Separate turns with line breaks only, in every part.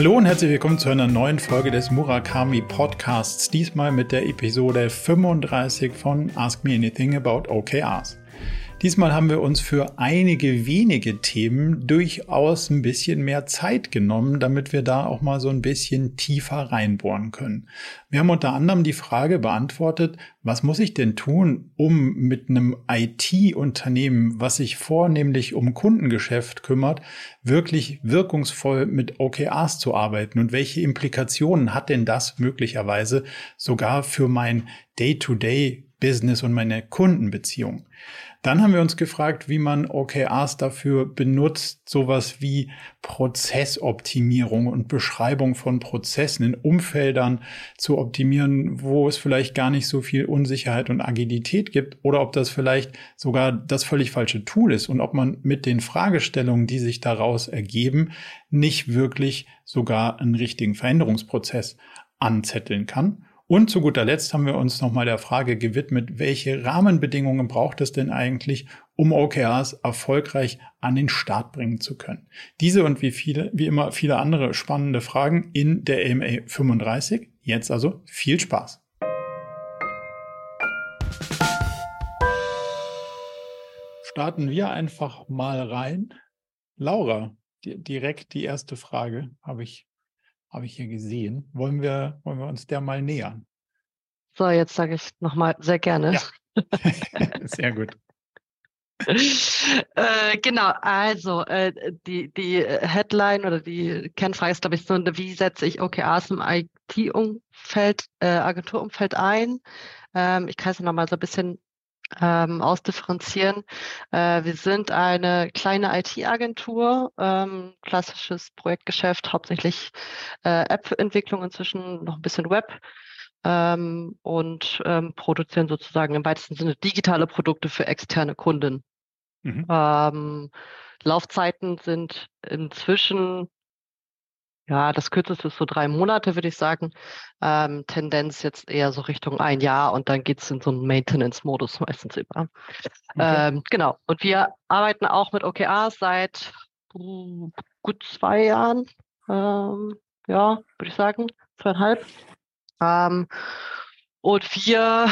Hallo und herzlich willkommen zu einer neuen Folge des Murakami Podcasts. Diesmal mit der Episode 35 von Ask Me Anything About OKRs. Diesmal haben wir uns für einige wenige Themen durchaus ein bisschen mehr Zeit genommen, damit wir da auch mal so ein bisschen tiefer reinbohren können. Wir haben unter anderem die Frage beantwortet, was muss ich denn tun, um mit einem IT-Unternehmen, was sich vornehmlich um Kundengeschäft kümmert, wirklich wirkungsvoll mit OKRs zu arbeiten und welche Implikationen hat denn das möglicherweise sogar für mein Day-to-Day-Business und meine Kundenbeziehung? Dann haben wir uns gefragt, wie man OKRs dafür benutzt, sowas wie Prozessoptimierung und Beschreibung von Prozessen in Umfeldern zu optimieren, wo es vielleicht gar nicht so viel Unsicherheit und Agilität gibt oder ob das vielleicht sogar das völlig falsche Tool ist und ob man mit den Fragestellungen, die sich daraus ergeben, nicht wirklich sogar einen richtigen Veränderungsprozess anzetteln kann. Und zu guter Letzt haben wir uns nochmal der Frage gewidmet, welche Rahmenbedingungen braucht es denn eigentlich, um OKRs erfolgreich an den Start bringen zu können? Diese und wie viele, wie immer viele andere spannende Fragen in der AMA 35. Jetzt also viel Spaß. Starten wir einfach mal rein. Laura, direkt die erste Frage habe ich habe ich hier gesehen. Wollen wir, wollen wir uns der mal nähern?
So, jetzt sage ich nochmal sehr gerne. Ja.
sehr gut.
äh, genau, also äh, die, die Headline oder die Kernfrage ist, glaube ich, so, wie setze ich OKRs im IT-Umfeld, äh, Agenturumfeld ein? Ähm, ich kann es nochmal so ein bisschen ähm, ausdifferenzieren. Äh, wir sind eine kleine IT-Agentur, ähm, klassisches Projektgeschäft, hauptsächlich äh, App-Entwicklung, inzwischen noch ein bisschen Web. Ähm, und ähm, produzieren sozusagen im weitesten Sinne digitale Produkte für externe Kunden. Mhm. Ähm, Laufzeiten sind inzwischen ja, das kürzeste ist so drei Monate, würde ich sagen. Ähm, Tendenz jetzt eher so Richtung ein Jahr und dann geht es in so einen Maintenance-Modus meistens über. Okay. Ähm, genau. Und wir arbeiten auch mit OKRs seit uh, gut zwei Jahren. Ähm, ja, würde ich sagen, zweieinhalb. Ähm, und wir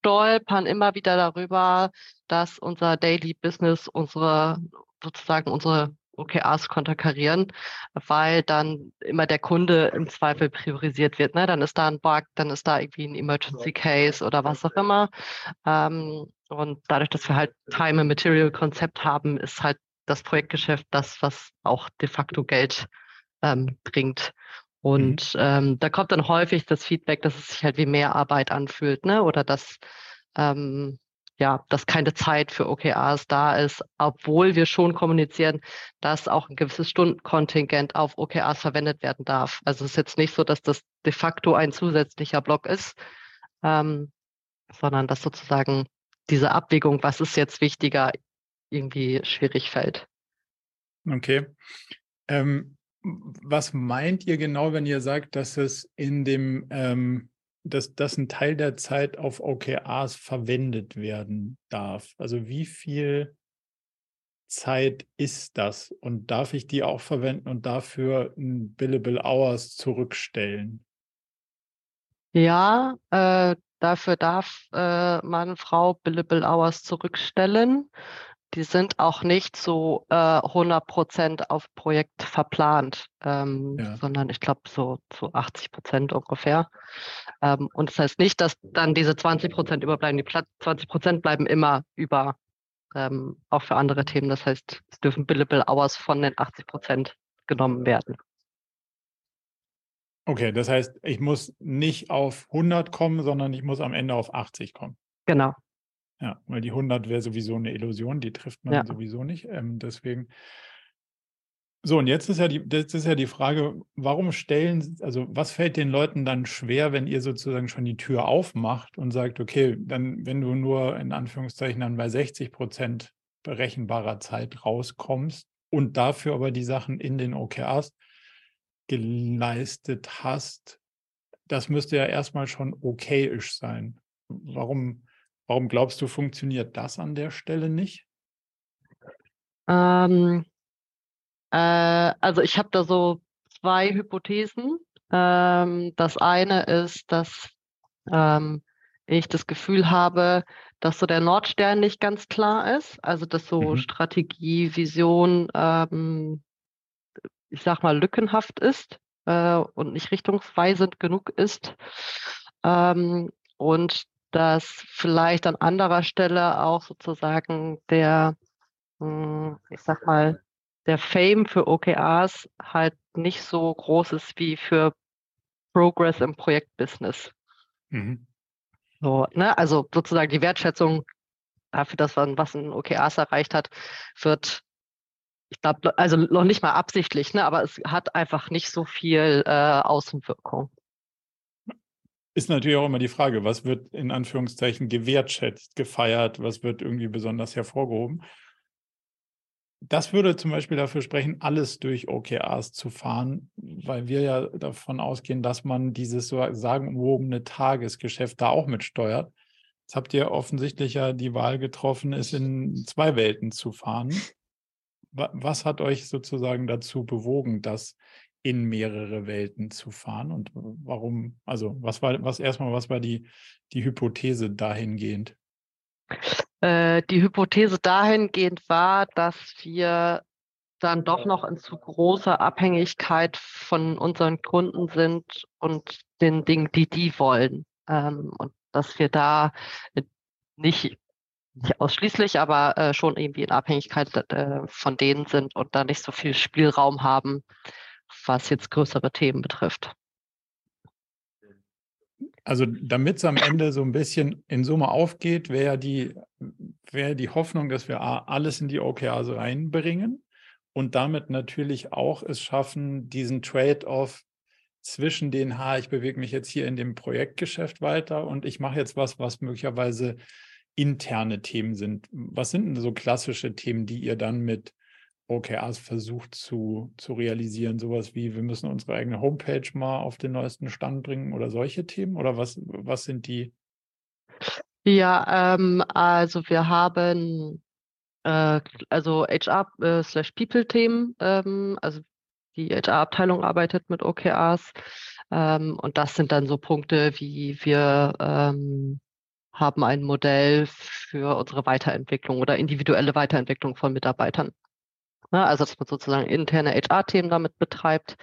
stolpern immer wieder darüber, dass unser Daily Business, unsere sozusagen unsere OKRs konterkarieren, weil dann immer der Kunde im Zweifel priorisiert wird. Ne? Dann ist da ein Bug, dann ist da irgendwie ein Emergency Case oder was auch immer. Ähm, und dadurch, dass wir halt Time and Material Konzept haben, ist halt das Projektgeschäft das, was auch de facto Geld ähm, bringt. Und mhm. ähm, da kommt dann häufig das Feedback, dass es sich halt wie mehr Arbeit anfühlt, ne? Oder dass ähm, ja, dass keine Zeit für OKRs da ist, obwohl wir schon kommunizieren, dass auch ein gewisses Stundenkontingent auf OKRs verwendet werden darf. Also es ist jetzt nicht so, dass das de facto ein zusätzlicher Block ist, ähm, sondern dass sozusagen diese Abwägung, was ist jetzt wichtiger, irgendwie schwierig fällt.
Okay. Ähm, was meint ihr genau, wenn ihr sagt, dass es in dem ähm, dass, dass ein Teil der Zeit auf OKRs verwendet werden darf. Also wie viel Zeit ist das und darf ich die auch verwenden und dafür ein Billable Hours zurückstellen?
Ja, äh, dafür darf äh, man Frau Billable Hours zurückstellen die sind auch nicht so äh, 100 Prozent auf Projekt verplant, ähm, ja. sondern ich glaube so zu 80 Prozent ungefähr. Ähm, und das heißt nicht, dass dann diese 20 Prozent überbleiben. Die 20 Prozent bleiben immer über, ähm, auch für andere Themen. Das heißt, es dürfen Billable Hours von den 80 Prozent genommen werden.
Okay, das heißt, ich muss nicht auf 100 kommen, sondern ich muss am Ende auf 80 kommen.
Genau,
ja, weil die 100 wäre sowieso eine Illusion, die trifft man ja. sowieso nicht. Ähm, deswegen. So, und jetzt ist ja die, jetzt ist ja die Frage, warum stellen, also was fällt den Leuten dann schwer, wenn ihr sozusagen schon die Tür aufmacht und sagt, okay, dann, wenn du nur in Anführungszeichen dann bei 60 Prozent berechenbarer Zeit rauskommst und dafür aber die Sachen in den OKRs geleistet hast, das müsste ja erstmal schon okayisch sein. Warum, Warum glaubst du, funktioniert das an der Stelle nicht?
Ähm, äh, also ich habe da so zwei Hypothesen. Ähm, das eine ist, dass ähm, ich das Gefühl habe, dass so der Nordstern nicht ganz klar ist. Also dass so mhm. Strategie, Vision, ähm, ich sag mal, lückenhaft ist äh, und nicht richtungsweisend genug ist. Ähm, und dass vielleicht an anderer Stelle auch sozusagen der, hm, ich sag mal, der Fame für OKRs halt nicht so groß ist wie für Progress im Projektbusiness. Mhm. So, ne? Also sozusagen die Wertschätzung dafür, dass man was ein OKRs erreicht hat, wird, ich glaube, also noch nicht mal absichtlich, ne? aber es hat einfach nicht so viel äh, Außenwirkung.
Ist natürlich auch immer die Frage, was wird in Anführungszeichen gewertschätzt, gefeiert, was wird irgendwie besonders hervorgehoben das würde zum Beispiel dafür sprechen, alles durch OKRs zu fahren, weil wir ja davon ausgehen, dass man dieses so sagenumwobene Tagesgeschäft da auch mitsteuert. Jetzt habt ihr offensichtlich ja die Wahl getroffen, es in zwei Welten zu fahren. Was hat euch sozusagen dazu bewogen, das in mehrere Welten zu fahren? Und warum, also was war, was erstmal, was war die, die Hypothese dahingehend?
Äh, die Hypothese dahingehend war, dass wir dann doch noch in zu großer Abhängigkeit von unseren Kunden sind und den Dingen, die die wollen. Ähm, und dass wir da nicht, nicht ausschließlich, aber äh, schon irgendwie in Abhängigkeit äh, von denen sind und da nicht so viel Spielraum haben, was jetzt größere Themen betrifft.
Also damit es am Ende so ein bisschen in Summe aufgeht, wäre die, wär die Hoffnung, dass wir alles in die OKRs reinbringen und damit natürlich auch es schaffen, diesen Trade-off zwischen den, ha, ich bewege mich jetzt hier in dem Projektgeschäft weiter und ich mache jetzt was, was möglicherweise interne Themen sind. Was sind denn so klassische Themen, die ihr dann mit OKRs versucht zu, zu realisieren? Sowas wie, wir müssen unsere eigene Homepage mal auf den neuesten Stand bringen oder solche Themen? Oder was, was sind die?
Ja, ähm, also wir haben äh, also HR äh, ähm, also die HR-Abteilung arbeitet mit OKRs ähm, und das sind dann so Punkte wie wir ähm, haben ein Modell für unsere Weiterentwicklung oder individuelle Weiterentwicklung von Mitarbeitern. Ne? Also dass man sozusagen interne HR-Themen damit betreibt.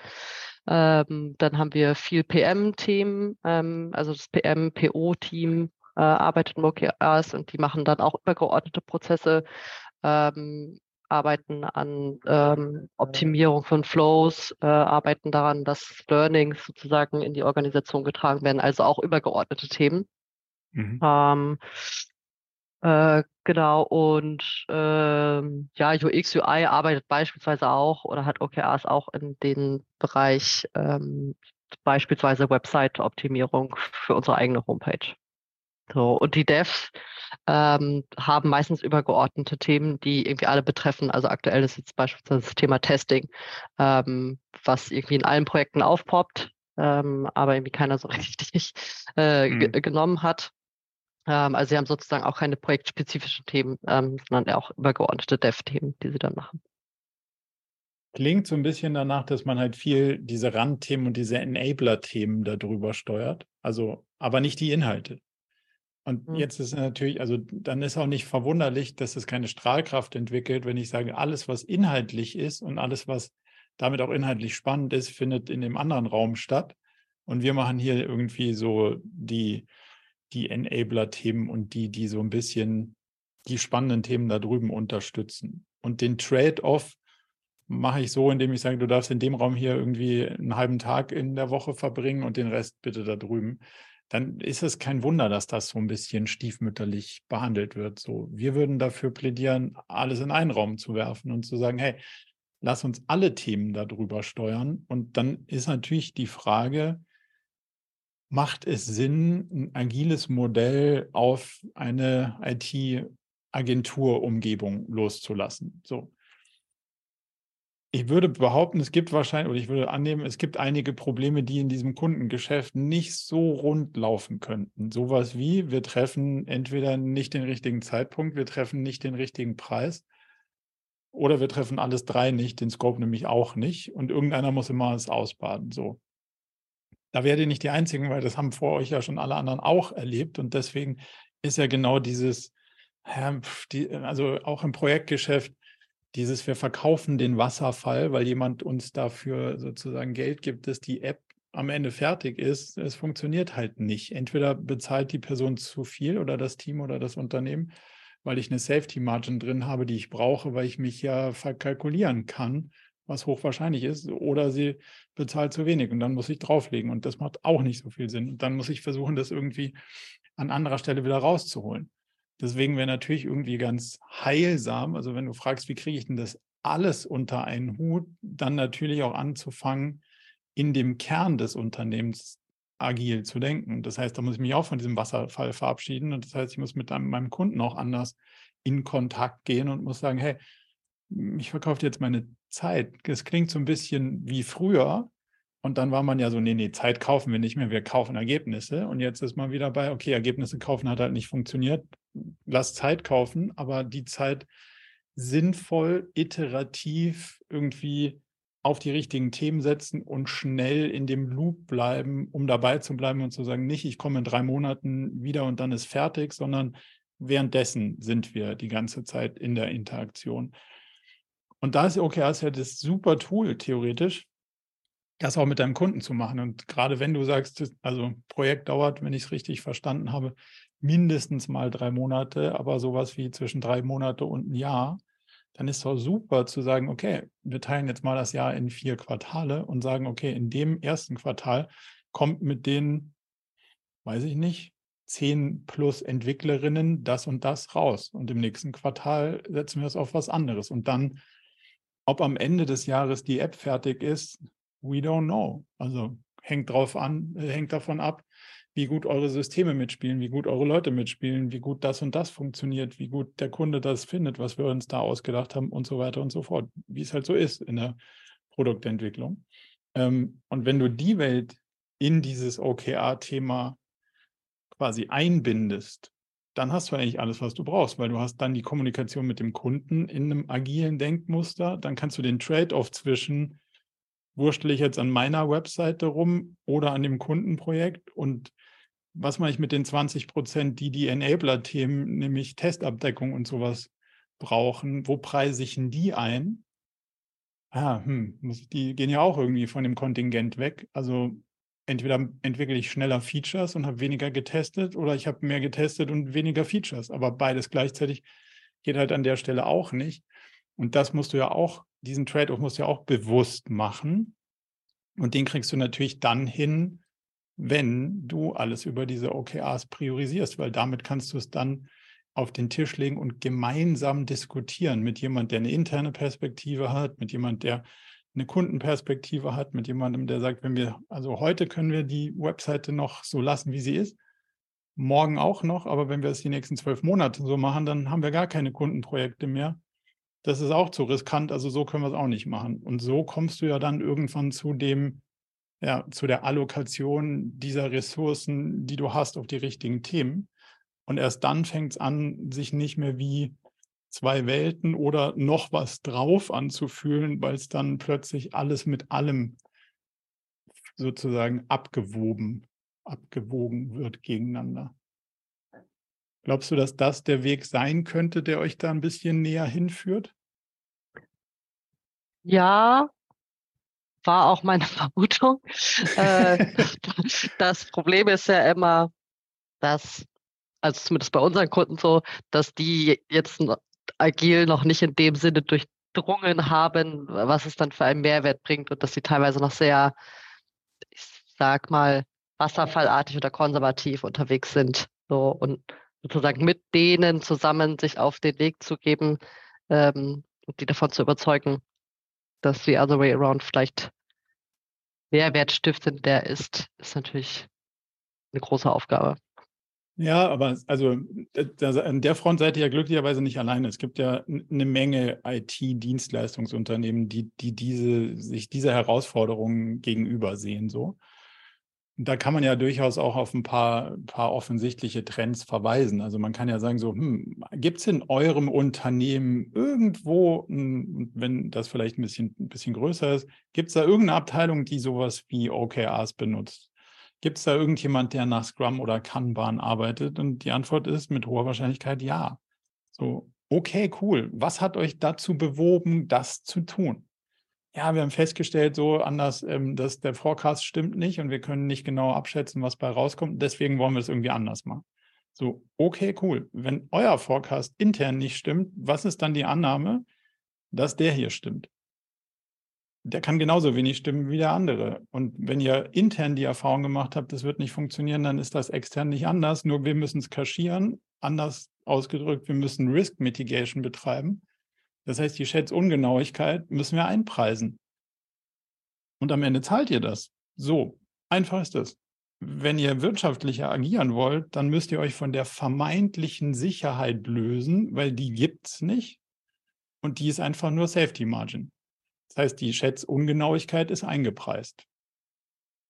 Ähm, dann haben wir viel PM-Themen, ähm, also das PM-PO-Team äh, arbeitet in OKRs und die machen dann auch übergeordnete Prozesse, ähm, arbeiten an ähm, Optimierung von Flows, äh, arbeiten daran, dass Learnings sozusagen in die Organisation getragen werden, also auch übergeordnete Themen. Mhm. Äh, genau, und ähm, ja, UX, UI arbeitet beispielsweise auch oder hat OKRs auch in den Bereich ähm, beispielsweise Website-Optimierung für unsere eigene Homepage. So, und die Devs ähm, haben meistens übergeordnete Themen, die irgendwie alle betreffen. Also aktuell ist jetzt beispielsweise das Thema Testing, ähm, was irgendwie in allen Projekten aufpoppt, ähm, aber irgendwie keiner so richtig äh, hm. genommen hat. Ähm, also sie haben sozusagen auch keine projektspezifischen Themen, ähm, sondern auch übergeordnete Dev-Themen, die sie dann machen.
Klingt so ein bisschen danach, dass man halt viel diese Randthemen und diese Enabler-Themen darüber steuert. Also, aber nicht die Inhalte. Und mhm. jetzt ist natürlich, also dann ist auch nicht verwunderlich, dass es keine Strahlkraft entwickelt, wenn ich sage, alles, was inhaltlich ist und alles, was damit auch inhaltlich spannend ist, findet in dem anderen Raum statt. Und wir machen hier irgendwie so die, die Enabler-Themen und die, die so ein bisschen die spannenden Themen da drüben unterstützen. Und den Trade-off mache ich so, indem ich sage, du darfst in dem Raum hier irgendwie einen halben Tag in der Woche verbringen und den Rest bitte da drüben. Dann ist es kein Wunder, dass das so ein bisschen stiefmütterlich behandelt wird. So, wir würden dafür plädieren, alles in einen Raum zu werfen und zu sagen, hey, lass uns alle Themen darüber steuern. Und dann ist natürlich die Frage, macht es Sinn, ein agiles Modell auf eine IT-Agenturumgebung loszulassen? So. Ich würde behaupten, es gibt wahrscheinlich, oder ich würde annehmen, es gibt einige Probleme, die in diesem Kundengeschäft nicht so rund laufen könnten. Sowas wie, wir treffen entweder nicht den richtigen Zeitpunkt, wir treffen nicht den richtigen Preis Oder wir treffen alles drei nicht, den Scope nämlich auch nicht. Und irgendeiner muss immer es ausbaden. So. Da werdet ihr nicht die Einzigen, weil das haben vor euch ja schon alle anderen auch erlebt. Und deswegen ist ja genau dieses, also auch im Projektgeschäft, dieses, wir verkaufen den Wasserfall, weil jemand uns dafür sozusagen Geld gibt, dass die App am Ende fertig ist. Es funktioniert halt nicht. Entweder bezahlt die Person zu viel oder das Team oder das Unternehmen weil ich eine Safety Margin drin habe, die ich brauche, weil ich mich ja verkalkulieren kann, was hochwahrscheinlich ist, oder sie bezahlt zu wenig und dann muss ich drauflegen und das macht auch nicht so viel Sinn. Und dann muss ich versuchen, das irgendwie an anderer Stelle wieder rauszuholen. Deswegen wäre natürlich irgendwie ganz heilsam, also wenn du fragst, wie kriege ich denn das alles unter einen Hut, dann natürlich auch anzufangen, in dem Kern des Unternehmens agil zu denken. Das heißt, da muss ich mich auch von diesem Wasserfall verabschieden. Und das heißt, ich muss mit meinem Kunden auch anders in Kontakt gehen und muss sagen, hey, ich verkaufe jetzt meine Zeit. Das klingt so ein bisschen wie früher. Und dann war man ja so, nee, nee, Zeit kaufen wir nicht mehr, wir kaufen Ergebnisse. Und jetzt ist man wieder bei, okay, Ergebnisse kaufen hat halt nicht funktioniert. Lass Zeit kaufen, aber die Zeit sinnvoll, iterativ irgendwie auf die richtigen Themen setzen und schnell in dem Loop bleiben, um dabei zu bleiben und zu sagen, nicht, ich komme in drei Monaten wieder und dann ist fertig, sondern währenddessen sind wir die ganze Zeit in der Interaktion. Und da ist OKRs ja das super Tool, theoretisch, das auch mit deinem Kunden zu machen. Und gerade wenn du sagst, also Projekt dauert, wenn ich es richtig verstanden habe, mindestens mal drei Monate, aber sowas wie zwischen drei Monate und ein Jahr, dann ist es doch super zu sagen, okay, wir teilen jetzt mal das Jahr in vier Quartale und sagen, okay, in dem ersten Quartal kommt mit den, weiß ich nicht, zehn plus Entwicklerinnen das und das raus. Und im nächsten Quartal setzen wir es auf was anderes. Und dann, ob am Ende des Jahres die App fertig ist, we don't know. Also hängt drauf an, äh, hängt davon ab, wie gut eure Systeme mitspielen, wie gut eure Leute mitspielen, wie gut das und das funktioniert, wie gut der Kunde das findet, was wir uns da ausgedacht haben und so weiter und so fort, wie es halt so ist in der Produktentwicklung. Ähm, und wenn du die Welt in dieses OKR-Thema quasi einbindest, dann hast du eigentlich alles, was du brauchst, weil du hast dann die Kommunikation mit dem Kunden in einem agilen Denkmuster. Dann kannst du den Trade-off zwischen, wurschtel ich jetzt an meiner Webseite rum oder an dem Kundenprojekt und was mache ich mit den 20 Prozent, die die Enabler-Themen, nämlich Testabdeckung und sowas brauchen? Wo preise ich denn die ein? Ah, hm, die gehen ja auch irgendwie von dem Kontingent weg. Also entweder entwickle ich schneller Features und habe weniger getestet oder ich habe mehr getestet und weniger Features. Aber beides gleichzeitig geht halt an der Stelle auch nicht. Und das musst du ja auch, diesen Trade-off musst du ja auch bewusst machen. Und den kriegst du natürlich dann hin, wenn du alles über diese OKRs priorisierst, weil damit kannst du es dann auf den Tisch legen und gemeinsam diskutieren mit jemand, der eine interne Perspektive hat, mit jemand, der eine Kundenperspektive hat, mit jemandem, der sagt, wenn wir, also heute können wir die Webseite noch so lassen, wie sie ist, morgen auch noch, aber wenn wir es die nächsten zwölf Monate so machen, dann haben wir gar keine Kundenprojekte mehr. Das ist auch zu riskant, also so können wir es auch nicht machen. Und so kommst du ja dann irgendwann zu dem, ja, zu der Allokation dieser Ressourcen, die du hast auf die richtigen Themen. Und erst dann fängt es an, sich nicht mehr wie zwei Welten oder noch was drauf anzufühlen, weil es dann plötzlich alles mit allem sozusagen abgewoben, abgewogen wird gegeneinander. Glaubst du, dass das der Weg sein könnte, der euch da ein bisschen näher hinführt?
Ja, war auch meine Vermutung. Äh, das Problem ist ja immer, dass, also zumindest bei unseren Kunden so, dass die jetzt agil noch nicht in dem Sinne durchdrungen haben, was es dann für einen Mehrwert bringt und dass sie teilweise noch sehr, ich sag mal, wasserfallartig oder konservativ unterwegs sind. So und sozusagen mit denen zusammen sich auf den Weg zu geben ähm, und die davon zu überzeugen, dass the other way around vielleicht mehrwertstiftend der ist, ist natürlich eine große Aufgabe.
Ja, aber also an der Front seid ihr ja glücklicherweise nicht alleine. Es gibt ja eine Menge IT-Dienstleistungsunternehmen, die, die diese, sich dieser Herausforderungen gegenüber sehen. So. Da kann man ja durchaus auch auf ein paar, paar offensichtliche Trends verweisen. Also man kann ja sagen, so, hm, Gibt es in eurem Unternehmen irgendwo, wenn das vielleicht ein bisschen, ein bisschen größer ist, gibt es da irgendeine Abteilung, die sowas wie OKRs benutzt? Gibt es da irgendjemand, der nach Scrum oder Kanban arbeitet? Und die Antwort ist mit hoher Wahrscheinlichkeit ja. So, okay, cool. Was hat euch dazu bewoben, das zu tun? Ja, wir haben festgestellt, so anders, ähm, dass der Forecast stimmt nicht und wir können nicht genau abschätzen, was bei rauskommt. Deswegen wollen wir es irgendwie anders machen. So, okay, cool. Wenn euer Forecast intern nicht stimmt, was ist dann die Annahme, dass der hier stimmt? Der kann genauso wenig stimmen wie der andere. Und wenn ihr intern die Erfahrung gemacht habt, das wird nicht funktionieren, dann ist das extern nicht anders. Nur wir müssen es kaschieren. Anders ausgedrückt, wir müssen Risk Mitigation betreiben. Das heißt, die Schätzungenauigkeit müssen wir einpreisen. Und am Ende zahlt ihr das. So, einfach ist das wenn ihr wirtschaftlicher agieren wollt, dann müsst ihr euch von der vermeintlichen Sicherheit lösen, weil die gibt es nicht. Und die ist einfach nur Safety Margin. Das heißt, die Schätzungenauigkeit ist eingepreist.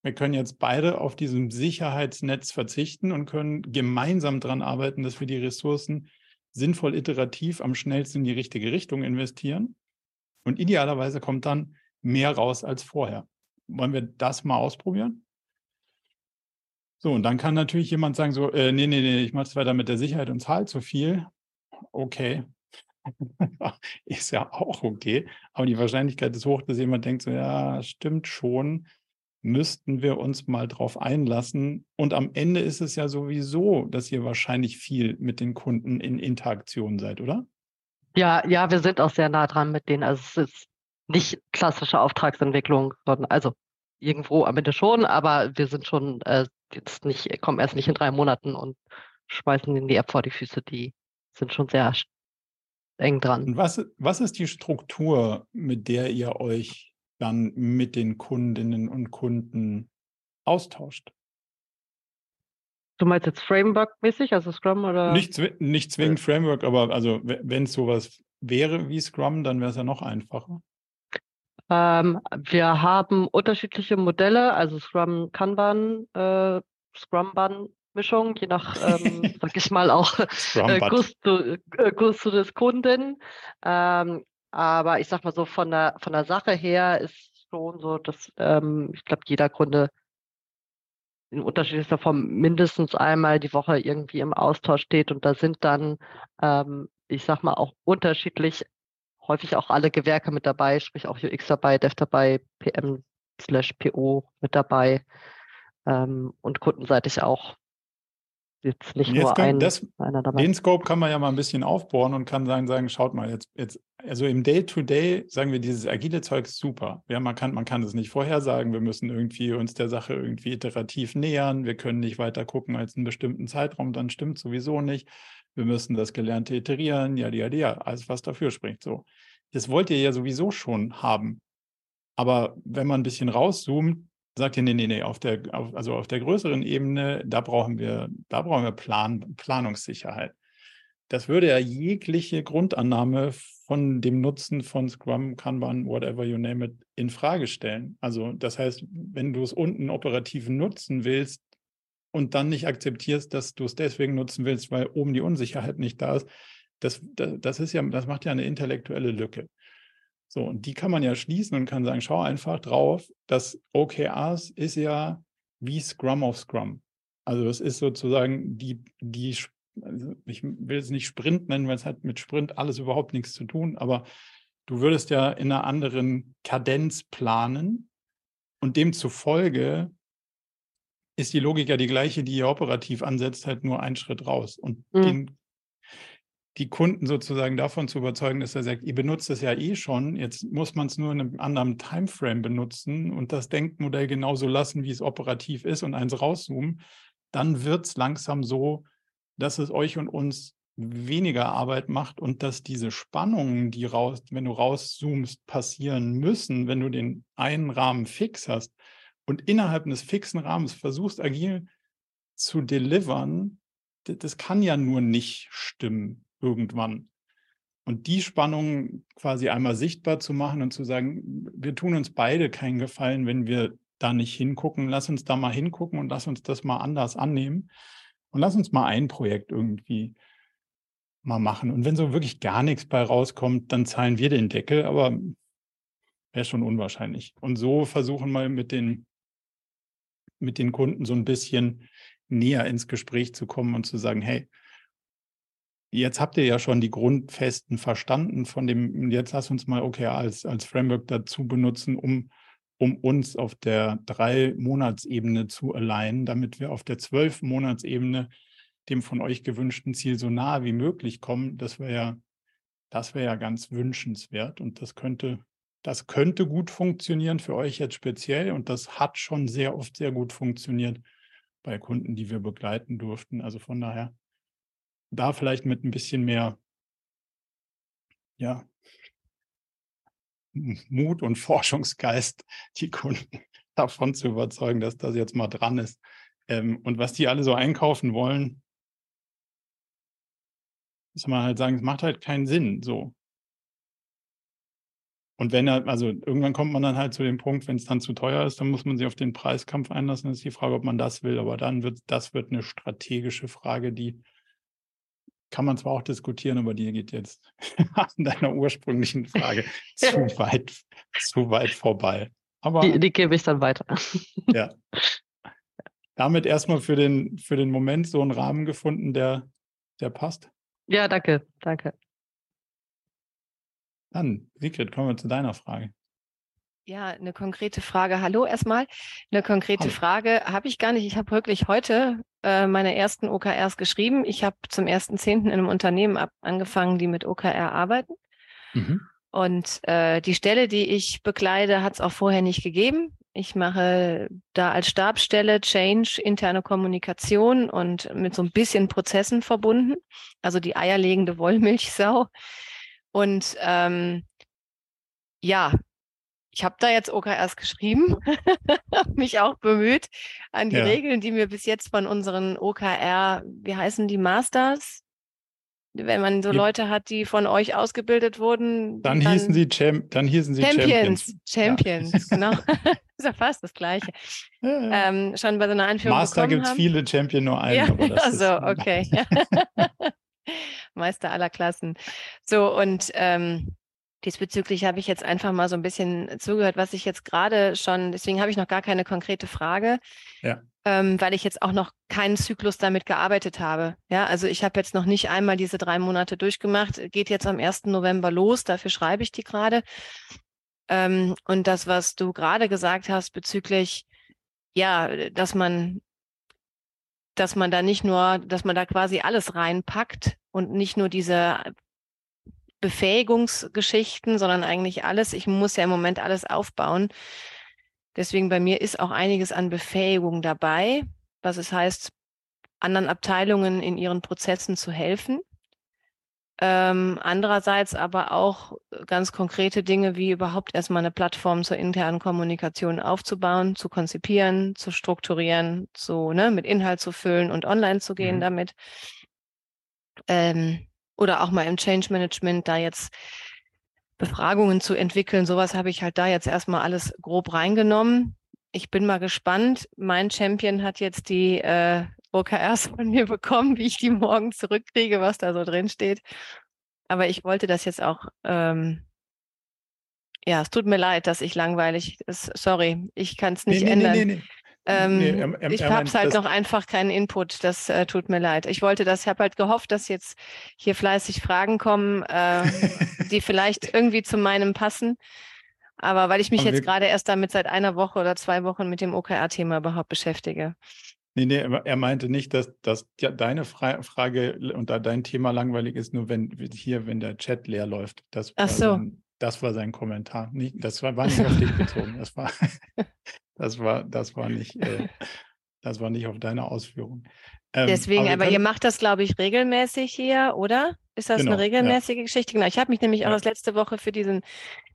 Wir können jetzt beide auf diesem Sicherheitsnetz verzichten und können gemeinsam daran arbeiten, dass wir die Ressourcen sinnvoll iterativ am schnellsten in die richtige Richtung investieren. Und idealerweise kommt dann mehr raus als vorher. Wollen wir das mal ausprobieren? So, und dann kann natürlich jemand sagen, so, äh, nee, nee, nee, ich mache es weiter mit der Sicherheit und zahle zu viel. Okay. ist ja auch okay. Aber die Wahrscheinlichkeit ist hoch, dass jemand denkt, so, ja, stimmt schon, müssten wir uns mal drauf einlassen. Und am Ende ist es ja sowieso, dass ihr wahrscheinlich viel mit den Kunden in Interaktion seid, oder?
Ja, ja, wir sind auch sehr nah dran mit denen. Also es ist nicht klassische Auftragsentwicklung, sondern also irgendwo am Ende schon, aber wir sind schon äh, jetzt nicht, kommen erst nicht in drei Monaten und schmeißen ihnen die App vor die Füße. Die sind schon sehr eng dran.
Und was, was ist die Struktur, mit der ihr euch dann mit den Kundinnen und Kunden austauscht?
Du meinst jetzt Framework-mäßig, also Scrum oder?
Nicht, nicht zwingend Framework, aber also wenn es sowas wäre wie Scrum, dann wäre es ja noch einfacher.
Ähm, wir haben unterschiedliche Modelle, also Scrum, Kanban, äh, Scrumban Mischung, je nach, ähm, sag ich mal, auch äh, Gusto, äh, Gusto des Kunden. Ähm, aber ich sag mal so, von der, von der Sache her ist schon so, dass ähm, ich glaube, jeder Kunde in unterschiedlicher Form mindestens einmal die Woche irgendwie im Austausch steht und da sind dann, ähm, ich sag mal, auch unterschiedlich häufig auch alle Gewerke mit dabei, sprich auch UX dabei, Dev dabei, PM slash PO mit dabei ähm, und kundenseitig auch jetzt nicht jetzt nur kann, ein,
das, einer dabei. Den Scope kann man ja mal ein bisschen aufbohren und kann sagen, sagen, schaut mal, jetzt, jetzt, also im Day-to-Day -Day, sagen wir, dieses agile Zeug ist super. Ja, man kann, man kann das nicht vorhersagen. Wir müssen irgendwie uns der Sache irgendwie iterativ nähern. Wir können nicht weiter gucken als einen bestimmten Zeitraum, dann stimmt sowieso nicht wir müssen das Gelernte iterieren, ja, ja, ja, alles, was dafür spricht. So. Das wollt ihr ja sowieso schon haben. Aber wenn man ein bisschen rauszoomt, sagt ihr, nee, nee, nee, auf der, auf, also auf der größeren Ebene, da brauchen wir, da brauchen wir Plan, Planungssicherheit. Das würde ja jegliche Grundannahme von dem Nutzen von Scrum, Kanban, whatever you name it, in Frage stellen. Also das heißt, wenn du es unten operativ nutzen willst, und dann nicht akzeptierst, dass du es deswegen nutzen willst, weil oben die Unsicherheit nicht da ist, das, das, das ist ja, das macht ja eine intellektuelle Lücke. So, und die kann man ja schließen und kann sagen, schau einfach drauf, dass OKRs ist ja wie Scrum of Scrum. Also es ist sozusagen die, die, also ich will es nicht Sprint nennen, weil es hat mit Sprint alles überhaupt nichts zu tun, aber du würdest ja in einer anderen Kadenz planen und demzufolge ist die Logik ja die gleiche, die ihr operativ ansetzt, halt nur einen Schritt raus. Und mhm. den, die Kunden sozusagen davon zu überzeugen, dass er sagt, ihr benutzt es ja eh schon, jetzt muss man es nur in einem anderen Timeframe benutzen und das Denkmodell genauso lassen, wie es operativ ist und eins rauszoomen, dann wird es langsam so, dass es euch und uns weniger Arbeit macht und dass diese Spannungen, die raus, wenn du rauszoomst, passieren müssen, wenn du den einen Rahmen fix hast, und innerhalb eines fixen Rahmens versuchst, agil zu delivern, das kann ja nur nicht stimmen irgendwann. Und die Spannung quasi einmal sichtbar zu machen und zu sagen, wir tun uns beide keinen Gefallen, wenn wir da nicht hingucken. Lass uns da mal hingucken und lass uns das mal anders annehmen. Und lass uns mal ein Projekt irgendwie mal machen. Und wenn so wirklich gar nichts bei rauskommt, dann zahlen wir den Deckel, aber wäre schon unwahrscheinlich. Und so versuchen wir mit den, mit den Kunden so ein bisschen näher ins Gespräch zu kommen und zu sagen, hey, jetzt habt ihr ja schon die Grundfesten verstanden von dem, jetzt lass uns mal OKR als, als Framework dazu benutzen, um, um uns auf der drei-Monats-Ebene zu alignen, damit wir auf der zwölf-Monats-Ebene dem von euch gewünschten Ziel so nahe wie möglich kommen. Das wäre ja, das wäre ja ganz wünschenswert und das könnte, das könnte gut funktionieren für euch jetzt speziell und das hat schon sehr oft sehr gut funktioniert bei Kunden, die wir begleiten durften. Also von daher da vielleicht mit ein bisschen mehr, ja, Mut und Forschungsgeist die Kunden davon zu überzeugen, dass das jetzt mal dran ist. Ähm, und was die alle so einkaufen wollen, muss man halt sagen, es macht halt keinen Sinn so. Und wenn er, also irgendwann kommt man dann halt zu dem Punkt, wenn es dann zu teuer ist, dann muss man sich auf den Preiskampf einlassen. Das ist die Frage, ob man das will. Aber dann wird, das wird eine strategische Frage, die kann man zwar auch diskutieren, aber die geht jetzt an deiner ursprünglichen Frage zu weit, zu weit vorbei. Aber
die, die gebe ich dann weiter.
ja. Damit erstmal für den, für den Moment so einen Rahmen gefunden, der, der passt.
Ja, danke, danke.
Dann, Sigrid, kommen wir zu deiner Frage.
Ja, eine konkrete Frage. Hallo erstmal. Eine konkrete Hallo. Frage habe ich gar nicht. Ich habe wirklich heute äh, meine ersten OKRs geschrieben. Ich habe zum 1.10. in einem Unternehmen ab, angefangen, die mit OKR arbeiten. Mhm. Und äh, die Stelle, die ich bekleide, hat es auch vorher nicht gegeben. Ich mache da als Stabsstelle Change, interne Kommunikation und mit so ein bisschen Prozessen verbunden. Also die eierlegende Wollmilchsau. Und ähm, ja, ich habe da jetzt OKRs geschrieben, mich auch bemüht an die ja. Regeln, die mir bis jetzt von unseren OKR, wie heißen die Masters? Wenn man so Leute hat, die von euch ausgebildet wurden.
Dann, dann hießen sie, Cham dann hießen sie
Champions. Champions, Champions ja. genau. ist ja fast das Gleiche. Ja, ähm, schon bei so einer Einführung.
Master gibt es viele, Champion nur einen.
Ja, also, okay. Meister aller Klassen. So, und ähm, Diesbezüglich habe ich jetzt einfach mal so ein bisschen zugehört, was ich jetzt gerade schon, deswegen habe ich noch gar keine konkrete Frage, ja. ähm, weil ich jetzt auch noch keinen Zyklus damit gearbeitet habe. Ja, also ich habe jetzt noch nicht einmal diese drei Monate durchgemacht, geht jetzt am 1. November los, dafür schreibe ich die gerade. Ähm, und das, was du gerade gesagt hast bezüglich, ja, dass man dass man da nicht nur, dass man da quasi alles reinpackt und nicht nur diese Befähigungsgeschichten, sondern eigentlich alles. Ich muss ja im Moment alles aufbauen. Deswegen bei mir ist auch einiges an Befähigung dabei, was es heißt, anderen Abteilungen in ihren Prozessen zu helfen. Ähm, andererseits aber auch ganz konkrete Dinge wie überhaupt erstmal eine Plattform zur internen Kommunikation aufzubauen, zu konzipieren, zu strukturieren, zu, ne, mit Inhalt zu füllen und online zu gehen mhm. damit. Ähm, oder auch mal im Change Management da jetzt Befragungen zu entwickeln. Sowas habe ich halt da jetzt erstmal alles grob reingenommen. Ich bin mal gespannt. Mein Champion hat jetzt die äh, OKRs von mir bekommen, wie ich die morgen zurückkriege, was da so drin steht. Aber ich wollte das jetzt auch, ähm, ja, es tut mir leid, dass ich langweilig ist. Sorry, ich kann es nicht nee, nee, ändern. Nee, ähm, nee, er, er, ich habe halt noch einfach keinen Input. Das äh, tut mir leid. Ich wollte das, ich habe halt gehofft, dass jetzt hier fleißig Fragen kommen, äh, die vielleicht irgendwie zu meinem passen. Aber weil ich mich Aber jetzt gerade erst damit seit einer Woche oder zwei Wochen mit dem OKR-Thema überhaupt beschäftige.
Nee, nee, er meinte nicht, dass, dass deine Frage und dein Thema langweilig ist, nur wenn hier, wenn der Chat leer läuft. Das
Ach so.
Sein, das war sein Kommentar. Nicht, das war, war nicht auf dich bezogen. Das war, Das war, das war nicht, äh, das war nicht auf deine Ausführung.
Ähm, Deswegen, aber, aber ihr macht das, glaube ich, regelmäßig hier, oder? Ist das genau, eine regelmäßige ja. Geschichte? Genau. Ich habe mich nämlich ja. auch das letzte Woche für diesen,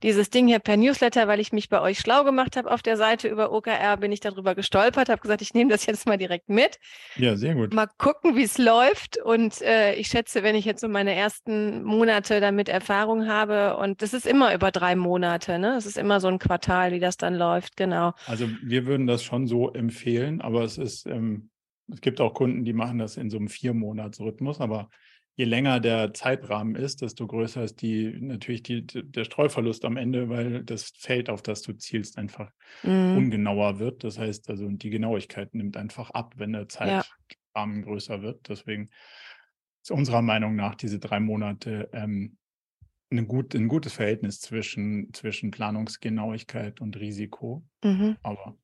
dieses Ding hier per Newsletter, weil ich mich bei euch schlau gemacht habe auf der Seite über OKR, bin ich darüber gestolpert, habe gesagt, ich nehme das jetzt mal direkt mit.
Ja, sehr gut.
Mal gucken, wie es läuft. Und äh, ich schätze, wenn ich jetzt so meine ersten Monate damit Erfahrung habe, und das ist immer über drei Monate, ne? Es ist immer so ein Quartal, wie das dann läuft, genau.
Also wir würden das schon so empfehlen, aber es ist, ähm, es gibt auch Kunden, die machen das in so einem Vier-Monats-Rhythmus, aber je länger der Zeitrahmen ist, desto größer ist die natürlich die, der Streuverlust am Ende, weil das Feld, auf das du zielst, einfach mhm. ungenauer wird. Das heißt, also die Genauigkeit nimmt einfach ab, wenn der Zeitrahmen ja. größer wird. Deswegen ist unserer Meinung nach diese drei Monate ähm, ein, gut, ein gutes Verhältnis zwischen, zwischen Planungsgenauigkeit und Risiko. Mhm. Aber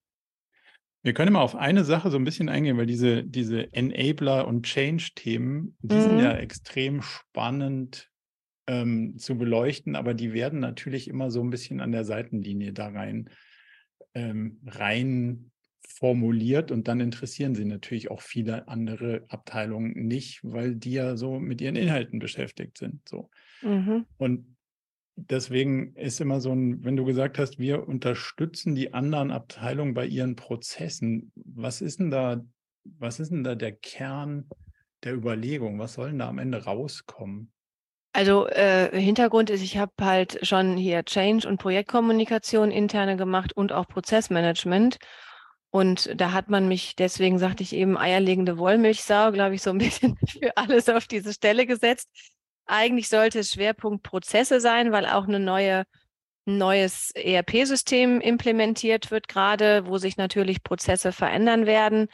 wir können mal auf eine Sache so ein bisschen eingehen, weil diese, diese Enabler- und Change-Themen, die mhm. sind ja extrem spannend ähm, zu beleuchten, aber die werden natürlich immer so ein bisschen an der Seitenlinie da rein, ähm, rein formuliert und dann interessieren sie natürlich auch viele andere Abteilungen nicht, weil die ja so mit ihren Inhalten beschäftigt sind. So. Mhm. Und deswegen ist immer so ein, wenn du gesagt hast, wir unterstützen die anderen Abteilungen bei ihren Prozessen, was ist denn da, was ist denn da der Kern der Überlegung? Was soll denn da am Ende rauskommen?
Also äh, Hintergrund ist, ich habe halt schon hier Change und Projektkommunikation interne gemacht und auch Prozessmanagement. Und da hat man mich, deswegen sagte ich eben, eierlegende Wollmilchsau, glaube ich, so ein bisschen für alles auf diese Stelle gesetzt. Eigentlich sollte es Schwerpunkt Prozesse sein, weil auch eine neue, ein neues ERP-System implementiert wird gerade, wo sich natürlich Prozesse verändern werden,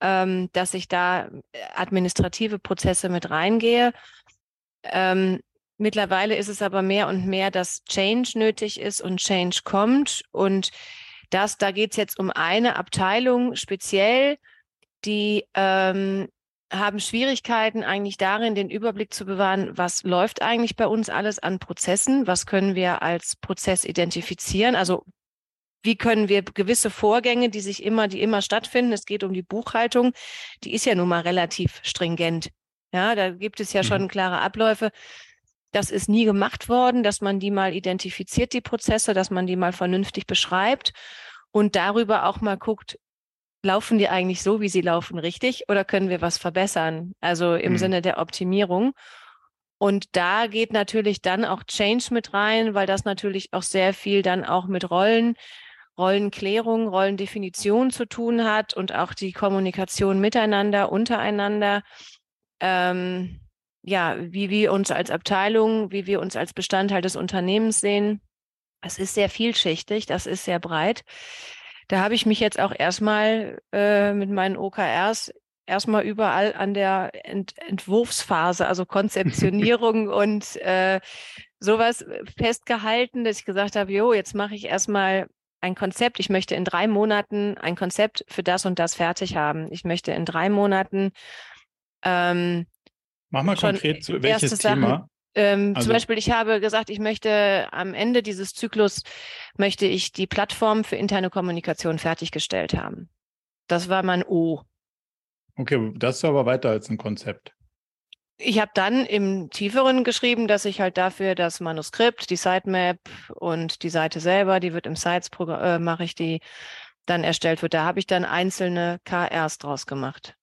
ähm, dass ich da administrative Prozesse mit reingehe. Ähm, mittlerweile ist es aber mehr und mehr, dass Change nötig ist und Change kommt. Und das, da geht es jetzt um eine Abteilung speziell, die ähm, haben Schwierigkeiten eigentlich darin, den Überblick zu bewahren, was läuft eigentlich bei uns alles an Prozessen, was können wir als Prozess identifizieren, also wie können wir gewisse Vorgänge, die sich immer, die immer stattfinden, es geht um die Buchhaltung, die ist ja nun mal relativ stringent. Ja, da gibt es ja mhm. schon klare Abläufe. Das ist nie gemacht worden, dass man die mal identifiziert, die Prozesse, dass man die mal vernünftig beschreibt und darüber auch mal guckt, laufen die eigentlich so, wie sie laufen, richtig oder können wir was verbessern? Also im mhm. Sinne der Optimierung. Und da geht natürlich dann auch Change mit rein, weil das natürlich auch sehr viel dann auch mit Rollen, Rollenklärung, Rollendefinition zu tun hat und auch die Kommunikation miteinander, untereinander. Ähm, ja, wie wir uns als Abteilung, wie wir uns als Bestandteil des Unternehmens sehen. Es ist sehr vielschichtig, das ist sehr breit. Da habe ich mich jetzt auch erstmal äh, mit meinen OKRs erstmal überall an der Ent Entwurfsphase, also Konzeptionierung und äh, sowas festgehalten, dass ich gesagt habe, jo, jetzt mache ich erstmal ein Konzept. Ich möchte in drei Monaten ein Konzept für das und das fertig haben. Ich möchte in drei Monaten ähm,
Mach mal konkret, welches Thema? Sachen,
ähm, also, zum Beispiel, ich habe gesagt, ich möchte am Ende dieses Zyklus, möchte ich die Plattform für interne Kommunikation fertiggestellt haben. Das war mein O.
Okay, das ist aber weiter als ein Konzept.
Ich habe dann im Tieferen geschrieben, dass ich halt dafür das Manuskript, die Sitemap und die Seite selber, die wird im Sites, äh, mache ich die, dann erstellt wird. Da habe ich dann einzelne KRs draus gemacht.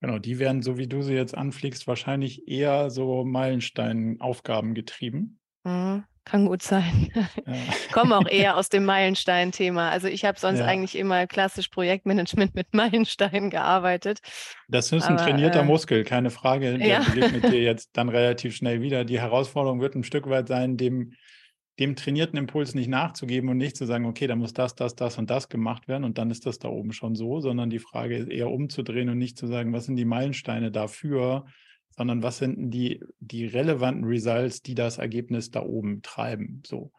Genau, die werden, so wie du sie jetzt anfliegst, wahrscheinlich eher so Meilenstein-Aufgaben getrieben.
Mhm, kann gut sein. Ja. Ich komme auch eher aus dem Meilenstein-Thema. Also ich habe sonst ja. eigentlich immer klassisch Projektmanagement mit Meilensteinen gearbeitet.
Das ist ein Aber, trainierter äh, Muskel, keine Frage. Der ja. begegnet dir jetzt dann relativ schnell wieder. Die Herausforderung wird ein Stück weit sein, dem dem trainierten Impuls nicht nachzugeben und nicht zu sagen, okay, da muss das, das, das und das gemacht werden und dann ist das da oben schon so, sondern die Frage ist eher umzudrehen und nicht zu sagen, was sind die Meilensteine dafür, sondern was sind die, die relevanten Results, die das Ergebnis da oben treiben. So.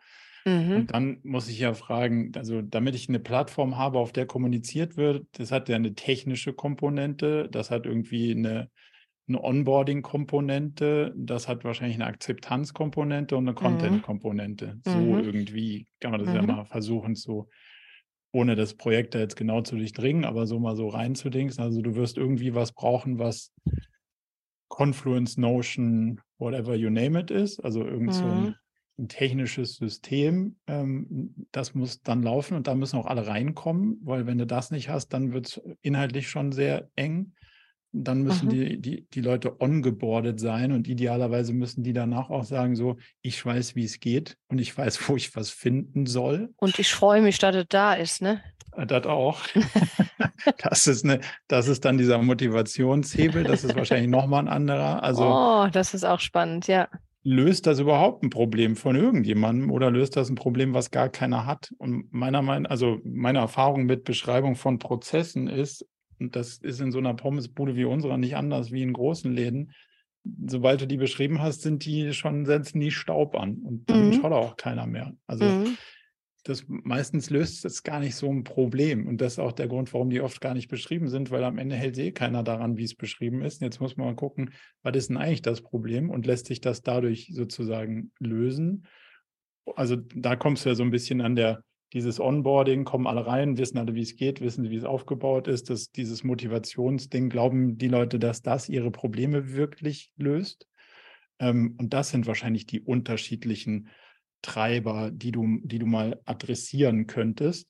Mhm. Und dann muss ich ja fragen, also damit ich eine Plattform habe, auf der kommuniziert wird, das hat ja eine technische Komponente, das hat irgendwie eine, eine Onboarding-Komponente, das hat wahrscheinlich eine Akzeptanz-Komponente und eine mhm. Content-Komponente. So mhm. irgendwie kann man das mhm. ja mal versuchen, so ohne das Projekt da jetzt genau zu durchdringen, aber so mal so reinzudingsen. Also du wirst irgendwie was brauchen, was Confluence, Notion, whatever you name it ist, also irgend so ein, mhm. ein technisches System, ähm, das muss dann laufen und da müssen auch alle reinkommen, weil wenn du das nicht hast, dann wird es inhaltlich schon sehr eng. Dann müssen mhm. die, die, die Leute ongeboardet sein und idealerweise müssen die danach auch sagen, so, ich weiß, wie es geht und ich weiß, wo ich was finden soll.
Und ich freue mich, dass es da ist, ne?
das auch. das, ist eine, das ist dann dieser Motivationshebel, das ist wahrscheinlich nochmal ein anderer. Also,
oh, das ist auch spannend, ja.
Löst das überhaupt ein Problem von irgendjemandem oder löst das ein Problem, was gar keiner hat? Und meiner Meinung, also meine Erfahrung mit Beschreibung von Prozessen ist, und das ist in so einer Pommesbude wie unserer nicht anders wie in großen Läden, sobald du die beschrieben hast, sind die schon, setzen die Staub an und dann mhm. schaut auch keiner mehr. Also mhm das meistens löst es gar nicht so ein Problem. Und das ist auch der Grund, warum die oft gar nicht beschrieben sind, weil am Ende hält eh keiner daran, wie es beschrieben ist. Jetzt muss man mal gucken, was ist denn eigentlich das Problem und lässt sich das dadurch sozusagen lösen. Also da kommst du ja so ein bisschen an der, dieses Onboarding, kommen alle rein, wissen alle, wie es geht, wissen, wie es aufgebaut ist, dass dieses Motivationsding, glauben die Leute, dass das ihre Probleme wirklich löst. Ähm, und das sind wahrscheinlich die unterschiedlichen Treiber, die du, die du mal adressieren könntest.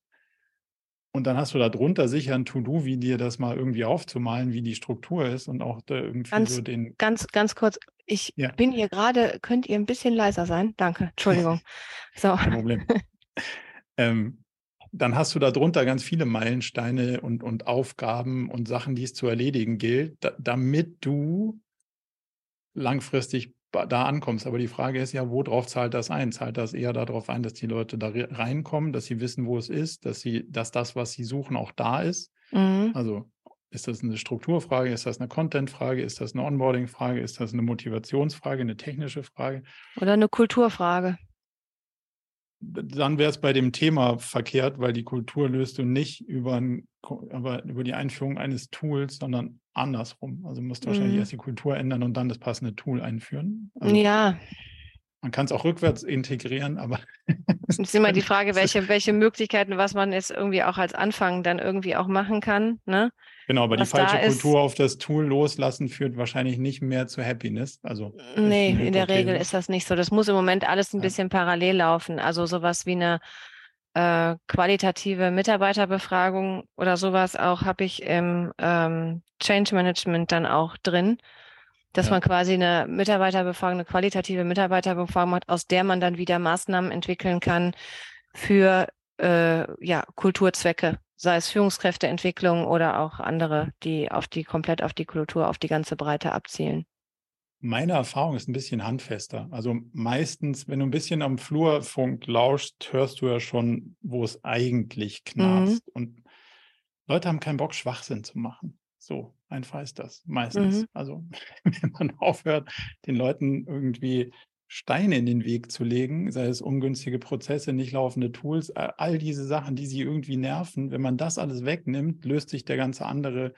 Und dann hast du darunter sicher ein To-Do, wie dir das mal irgendwie aufzumalen, wie die Struktur ist und auch da irgendwie
ganz,
so den.
Ganz, ganz kurz, ich ja. bin hier gerade, könnt ihr ein bisschen leiser sein? Danke, Entschuldigung.
So. Kein Problem. ähm, dann hast du darunter ganz viele Meilensteine und, und Aufgaben und Sachen, die es zu erledigen gilt, da, damit du langfristig da ankommst. Aber die Frage ist ja, worauf zahlt das ein? Zahlt das eher darauf ein, dass die Leute da reinkommen, dass sie wissen, wo es ist, dass sie, dass das, was sie suchen, auch da ist? Mhm. Also ist das eine Strukturfrage? Ist das eine Contentfrage? Ist das eine Onboarding-Frage? Ist das eine Motivationsfrage, eine technische Frage?
Oder eine Kulturfrage?
Dann wäre es bei dem Thema verkehrt, weil die Kultur löst du nicht über, ein, über die Einführung eines Tools, sondern andersrum. Also musst du wahrscheinlich mhm. erst die Kultur ändern und dann das passende Tool einführen. Also
ja.
Man kann es auch rückwärts integrieren, aber.
Es ist immer die Frage, welche, welche Möglichkeiten, was man jetzt irgendwie auch als Anfang dann irgendwie auch machen kann. Ne?
Genau, aber die falsche Kultur auf das Tool loslassen führt wahrscheinlich nicht mehr zu Happiness. Also
nee, in der Regel ist das nicht so. Das muss im Moment alles ein bisschen parallel laufen. Also sowas wie eine äh, qualitative Mitarbeiterbefragung oder sowas auch habe ich im ähm, Change Management dann auch drin, dass ja. man quasi eine Mitarbeiterbefragung, eine qualitative Mitarbeiterbefragung hat, aus der man dann wieder Maßnahmen entwickeln kann für äh, ja, Kulturzwecke, sei es Führungskräfteentwicklung oder auch andere, die auf die komplett auf die Kultur, auf die ganze Breite abzielen.
Meine Erfahrung ist ein bisschen handfester. Also meistens, wenn du ein bisschen am Flurfunk lauschst, hörst du ja schon, wo es eigentlich knarzt. Mhm. Und Leute haben keinen Bock, Schwachsinn zu machen. So einfach ist das meistens. Mhm. Also wenn man aufhört, den Leuten irgendwie Steine in den Weg zu legen, sei es ungünstige Prozesse, nicht laufende Tools, all diese Sachen, die sie irgendwie nerven, wenn man das alles wegnimmt, löst sich der ganze andere,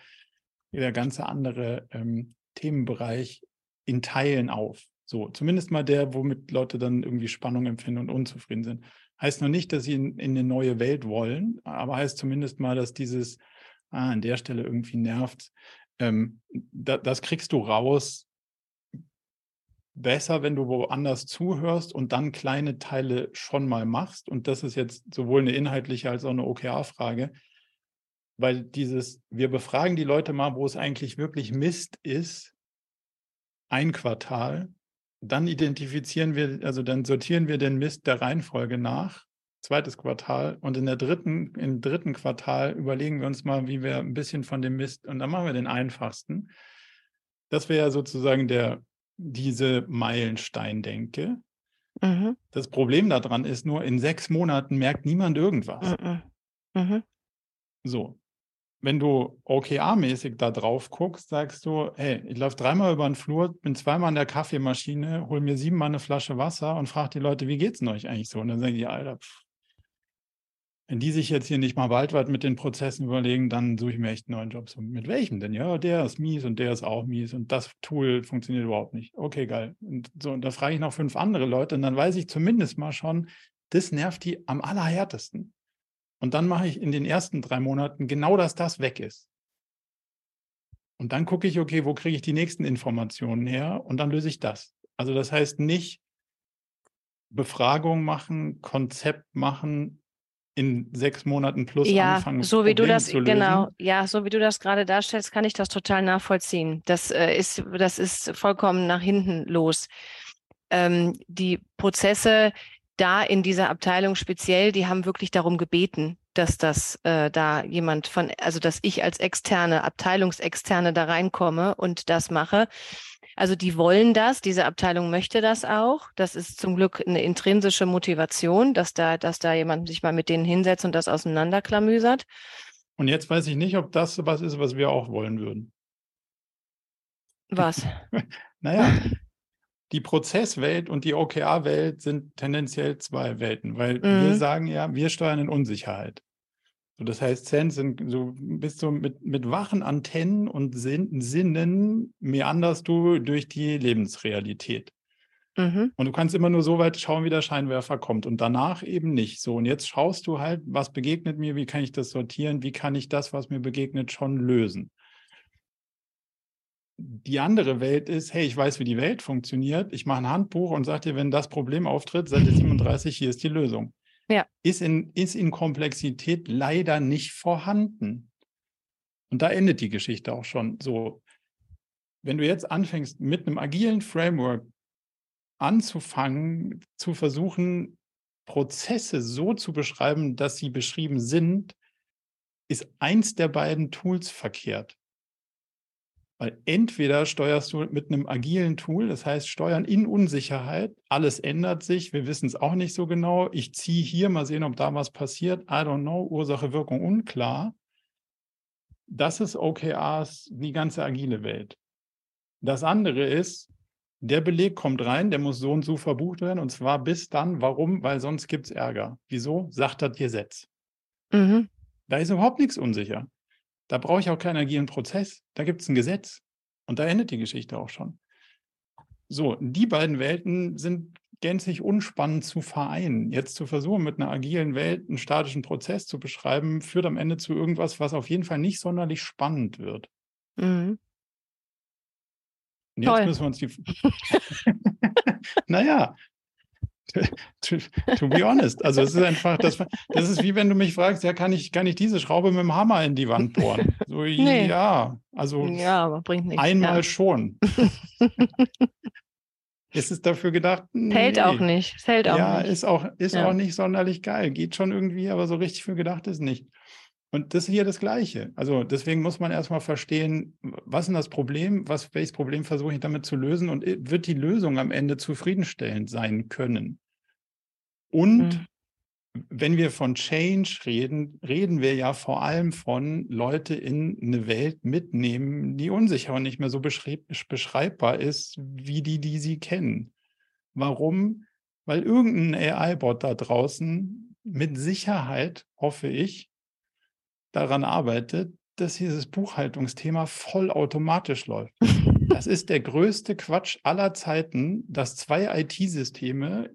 der ganze andere ähm, Themenbereich in Teilen auf. So, zumindest mal der, womit Leute dann irgendwie Spannung empfinden und unzufrieden sind. Heißt noch nicht, dass sie in, in eine neue Welt wollen, aber heißt zumindest mal, dass dieses, ah, an der Stelle irgendwie nervt, ähm, da, das kriegst du raus besser, wenn du woanders zuhörst und dann kleine Teile schon mal machst. Und das ist jetzt sowohl eine inhaltliche als auch eine OKR-Frage, weil dieses, wir befragen die Leute mal, wo es eigentlich wirklich Mist ist, ein Quartal. Dann identifizieren wir, also dann sortieren wir den Mist der Reihenfolge nach, zweites Quartal. Und in der dritten, im dritten Quartal überlegen wir uns mal, wie wir ein bisschen von dem Mist, und dann machen wir den einfachsten. Das wäre sozusagen der, diese Meilenstein-Denke. Mhm. Das Problem daran ist nur, in sechs Monaten merkt niemand irgendwas. Mhm. Mhm. So, wenn du OKR-mäßig da drauf guckst, sagst du, hey, ich laufe dreimal über den Flur, bin zweimal an der Kaffeemaschine, hol mir siebenmal eine Flasche Wasser und frage die Leute, wie geht's denn euch eigentlich so? Und dann sagen die, Alter, pff, wenn die sich jetzt hier nicht mal weltweit mit den Prozessen überlegen, dann suche ich mir echt einen neuen Job. So, mit welchem denn? Ja, der ist mies und der ist auch mies und das Tool funktioniert überhaupt nicht. Okay, geil. Und so, und da frage ich noch fünf andere Leute und dann weiß ich zumindest mal schon, das nervt die am allerhärtesten. Und dann mache ich in den ersten drei Monaten genau, dass das weg ist. Und dann gucke ich, okay, wo kriege ich die nächsten Informationen her? Und dann löse ich das. Also das heißt nicht Befragung machen, Konzept machen, in sechs Monaten plus
ja,
anfangen.
So wie Problem du das, genau, ja, so wie du das gerade darstellst, kann ich das total nachvollziehen. Das äh, ist, das ist vollkommen nach hinten los. Ähm, die Prozesse, da in dieser Abteilung speziell, die haben wirklich darum gebeten, dass das äh, da jemand von, also dass ich als externe, Abteilungsexterne da reinkomme und das mache. Also die wollen das, diese Abteilung möchte das auch. Das ist zum Glück eine intrinsische Motivation, dass da, dass da jemand sich mal mit denen hinsetzt und das auseinanderklamüsert.
Und jetzt weiß ich nicht, ob das was ist, was wir auch wollen würden.
Was?
naja, die Prozesswelt und die OKR-Welt sind tendenziell zwei Welten, weil mhm. wir sagen ja, wir steuern in Unsicherheit. So, das heißt, Sense sind so bist du mit, mit wachen Antennen und Sinn, Sinnen meanderst du durch die Lebensrealität. Mhm. Und du kannst immer nur so weit schauen, wie der Scheinwerfer kommt und danach eben nicht. So, und jetzt schaust du halt, was begegnet mir, wie kann ich das sortieren, wie kann ich das, was mir begegnet, schon lösen die andere Welt ist, hey, ich weiß, wie die Welt funktioniert, ich mache ein Handbuch und sage dir, wenn das Problem auftritt, Seite 37, hier ist die Lösung.
Ja.
Ist in, ist in Komplexität leider nicht vorhanden. Und da endet die Geschichte auch schon so. Wenn du jetzt anfängst, mit einem agilen Framework anzufangen, zu versuchen, Prozesse so zu beschreiben, dass sie beschrieben sind, ist eins der beiden Tools verkehrt. Weil entweder steuerst du mit einem agilen Tool, das heißt Steuern in Unsicherheit, alles ändert sich, wir wissen es auch nicht so genau, ich ziehe hier, mal sehen, ob da was passiert, I don't know, Ursache, Wirkung unklar. Das ist OKRs, die ganze agile Welt. Das andere ist, der Beleg kommt rein, der muss so und so verbucht werden, und zwar bis dann. Warum? Weil sonst gibt es Ärger. Wieso? Sagt das Gesetz. Mhm. Da ist überhaupt nichts unsicher. Da brauche ich auch keinen agilen Prozess. Da gibt es ein Gesetz. Und da endet die Geschichte auch schon. So, die beiden Welten sind gänzlich unspannend zu vereinen. Jetzt zu versuchen, mit einer agilen Welt einen statischen Prozess zu beschreiben, führt am Ende zu irgendwas, was auf jeden Fall nicht sonderlich spannend wird. Mhm. Und jetzt Toll. müssen wir uns die. naja, to, to, be honest. Also es ist einfach, das, das ist wie wenn du mich fragst, ja, kann ich, kann ich diese Schraube mit dem Hammer in die Wand bohren? So, nee. ja, also
ja, aber bringt nichts.
einmal ja. schon. ist es dafür gedacht?
Nee. Hält auch nicht. Hält auch
ja,
nicht.
ist auch, ist ja. auch nicht sonderlich geil. Geht schon irgendwie, aber so richtig für gedacht ist nicht. Und das ist hier das Gleiche. Also deswegen muss man erstmal verstehen, was ist das Problem, was, welches Problem versuche ich damit zu lösen und wird die Lösung am Ende zufriedenstellend sein können. Und mhm. wenn wir von Change reden, reden wir ja vor allem von Leute in eine Welt mitnehmen, die unsicher und nicht mehr so beschreibbar ist, wie die, die sie kennen. Warum? Weil irgendein AI-Bot da draußen mit Sicherheit, hoffe ich, daran arbeitet, dass dieses Buchhaltungsthema vollautomatisch läuft. Das ist der größte Quatsch aller Zeiten, dass zwei IT-Systeme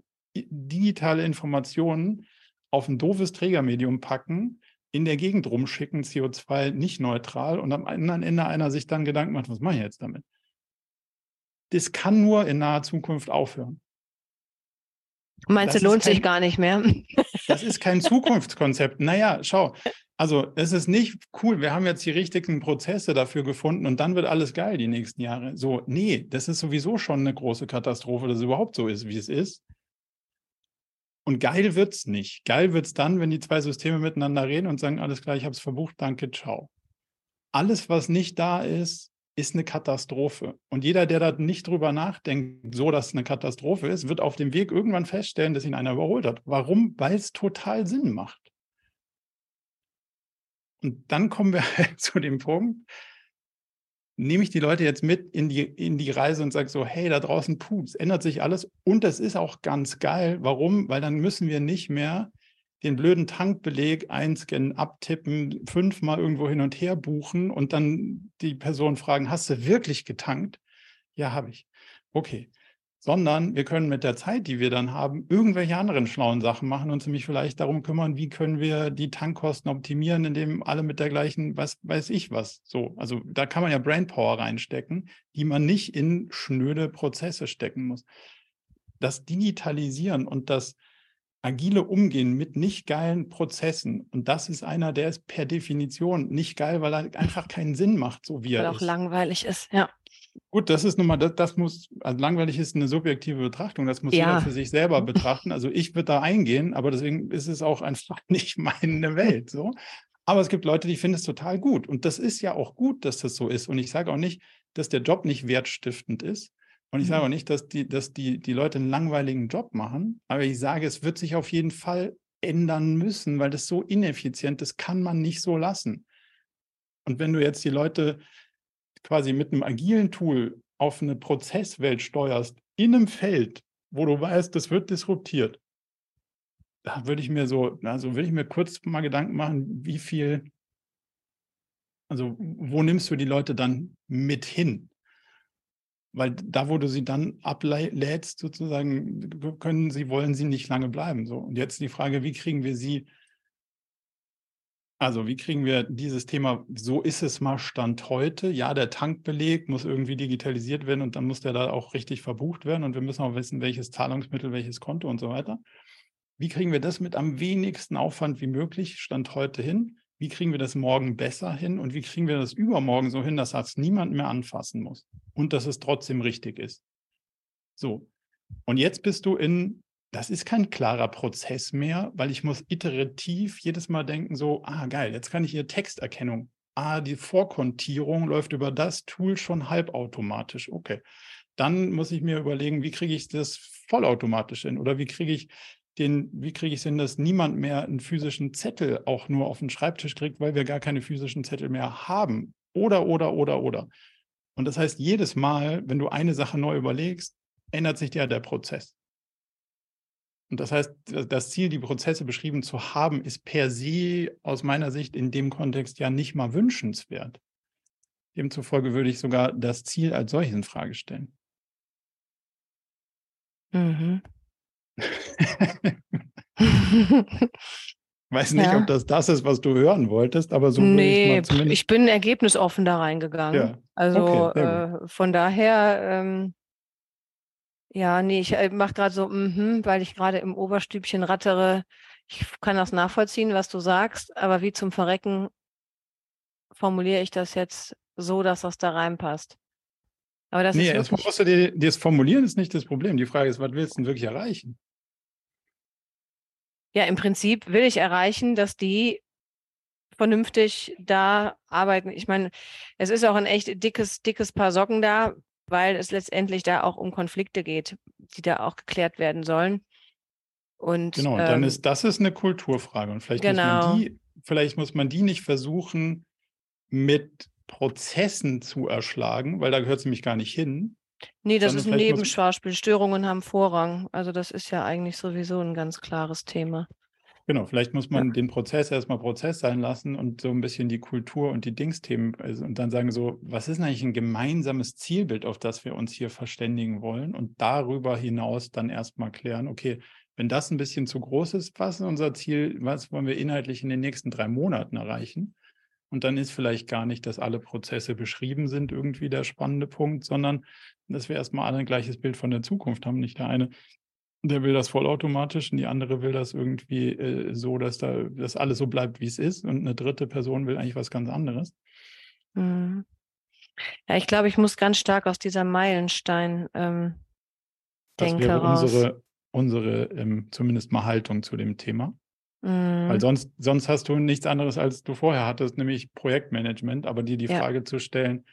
digitale Informationen auf ein doofes Trägermedium packen, in der Gegend rumschicken, CO2 nicht neutral und am anderen Ende einer sich dann Gedanken macht, was mache ich jetzt damit? Das kann nur in naher Zukunft aufhören.
Meinst du, lohnt kein, sich gar nicht mehr?
Das ist kein Zukunftskonzept. Naja, schau, also es ist nicht cool, wir haben jetzt die richtigen Prozesse dafür gefunden und dann wird alles geil die nächsten Jahre. So, nee, das ist sowieso schon eine große Katastrophe, dass es überhaupt so ist, wie es ist. Und geil wird es nicht. Geil wird es dann, wenn die zwei Systeme miteinander reden und sagen, alles klar, ich habe es verbucht, danke, ciao. Alles, was nicht da ist, ist eine Katastrophe. Und jeder, der da nicht drüber nachdenkt, so dass es eine Katastrophe ist, wird auf dem Weg irgendwann feststellen, dass ihn einer überholt hat. Warum? Weil es total Sinn macht. Und dann kommen wir zu dem Punkt, nehme ich die Leute jetzt mit in die, in die Reise und sage so, hey, da draußen, puh, es ändert sich alles. Und das ist auch ganz geil. Warum? Weil dann müssen wir nicht mehr den blöden Tankbeleg einscannen, abtippen, fünfmal irgendwo hin und her buchen und dann die Person fragen, hast du wirklich getankt? Ja, habe ich. Okay sondern wir können mit der Zeit, die wir dann haben, irgendwelche anderen schlauen Sachen machen und nämlich vielleicht darum kümmern, wie können wir die Tankkosten optimieren, indem alle mit der gleichen, was weiß ich was, so. Also da kann man ja Brainpower reinstecken, die man nicht in schnöde Prozesse stecken muss. Das Digitalisieren und das agile Umgehen mit nicht geilen Prozessen. Und das ist einer, der ist per Definition nicht geil, weil er einfach keinen Sinn macht, so wie
weil
er
ist. Weil auch langweilig ist, ja.
Gut, das ist nun mal, das, das muss, also langweilig ist eine subjektive Betrachtung, das muss ja. jeder für sich selber betrachten. Also ich würde da eingehen, aber deswegen ist es auch einfach nicht meine Welt. So. Aber es gibt Leute, die finden es total gut. Und das ist ja auch gut, dass das so ist. Und ich sage auch nicht, dass der Job nicht wertstiftend ist. Und ich sage mhm. auch nicht, dass die, dass die, die Leute einen langweiligen Job machen. Aber ich sage, es wird sich auf jeden Fall ändern müssen, weil das so ineffizient ist, kann man nicht so lassen. Und wenn du jetzt die Leute quasi mit einem agilen Tool auf eine Prozesswelt steuerst, in einem Feld, wo du weißt, das wird disruptiert, da würde ich mir so, also würde ich mir kurz mal Gedanken machen, wie viel, also wo nimmst du die Leute dann mit hin? Weil da, wo du sie dann ablädst, sozusagen, können sie, wollen sie nicht lange bleiben. So. Und jetzt die Frage, wie kriegen wir sie also, wie kriegen wir dieses Thema, so ist es mal Stand heute. Ja, der Tankbeleg muss irgendwie digitalisiert werden und dann muss der da auch richtig verbucht werden und wir müssen auch wissen, welches Zahlungsmittel, welches Konto und so weiter. Wie kriegen wir das mit am wenigsten Aufwand wie möglich Stand heute hin? Wie kriegen wir das morgen besser hin und wie kriegen wir das übermorgen so hin, dass das niemand mehr anfassen muss und dass es trotzdem richtig ist? So. Und jetzt bist du in das ist kein klarer Prozess mehr, weil ich muss iterativ jedes Mal denken, so, ah, geil, jetzt kann ich hier Texterkennung. Ah, die Vorkontierung läuft über das Tool schon halbautomatisch. Okay. Dann muss ich mir überlegen, wie kriege ich das vollautomatisch hin? Oder wie kriege ich den, wie kriege ich es hin, dass niemand mehr einen physischen Zettel auch nur auf den Schreibtisch kriegt, weil wir gar keine physischen Zettel mehr haben? Oder, oder, oder, oder. Und das heißt, jedes Mal, wenn du eine Sache neu überlegst, ändert sich ja der Prozess. Und das heißt, das Ziel, die Prozesse beschrieben zu haben, ist per se aus meiner Sicht in dem Kontext ja nicht mal wünschenswert. Demzufolge würde ich sogar das Ziel als solches in Frage stellen. Mhm. Weiß nicht, ja. ob das das ist, was du hören wolltest, aber so
nee, ich, ich bin ergebnisoffen da reingegangen. Ja. Also okay, äh, von daher ähm, ja, nee, ich äh, mache gerade so, mm weil ich gerade im Oberstübchen rattere. Ich kann das nachvollziehen, was du sagst, aber wie zum Verrecken formuliere ich das jetzt so, dass das da reinpasst.
Aber das nee, ist erstmal musst du dir, das Formulieren ist nicht das Problem. Die Frage ist, was willst du denn wirklich erreichen?
Ja, im Prinzip will ich erreichen, dass die vernünftig da arbeiten. Ich meine, es ist auch ein echt dickes, dickes Paar Socken da, weil es letztendlich da auch um Konflikte geht, die da auch geklärt werden sollen.
Und, genau, dann ähm, ist das ist eine Kulturfrage. Und vielleicht genau. muss man genau. die, vielleicht muss man die nicht versuchen, mit Prozessen zu erschlagen, weil da gehört sie nämlich gar nicht hin.
Nee, das ist ein Nebenschauspiel. Störungen haben Vorrang. Also das ist ja eigentlich sowieso ein ganz klares Thema.
Genau, vielleicht muss man ja. den Prozess erstmal Prozess sein lassen und so ein bisschen die Kultur und die Dingsthemen also, und dann sagen so, was ist eigentlich ein gemeinsames Zielbild, auf das wir uns hier verständigen wollen und darüber hinaus dann erstmal klären, okay, wenn das ein bisschen zu groß ist, was ist unser Ziel, was wollen wir inhaltlich in den nächsten drei Monaten erreichen? Und dann ist vielleicht gar nicht, dass alle Prozesse beschrieben sind, irgendwie der spannende Punkt, sondern dass wir erstmal alle ein gleiches Bild von der Zukunft haben. Nicht der eine der will das vollautomatisch und die andere will das irgendwie äh, so, dass da dass alles so bleibt, wie es ist. Und eine dritte Person will eigentlich was ganz anderes.
Mhm. Ja, ich glaube, ich muss ganz stark aus dieser Meilenstein ähm,
das wäre raus. unsere, unsere ähm, zumindest mal Haltung zu dem Thema. Mhm. Weil sonst, sonst hast du nichts anderes, als du vorher hattest, nämlich Projektmanagement, aber dir die ja. Frage zu stellen,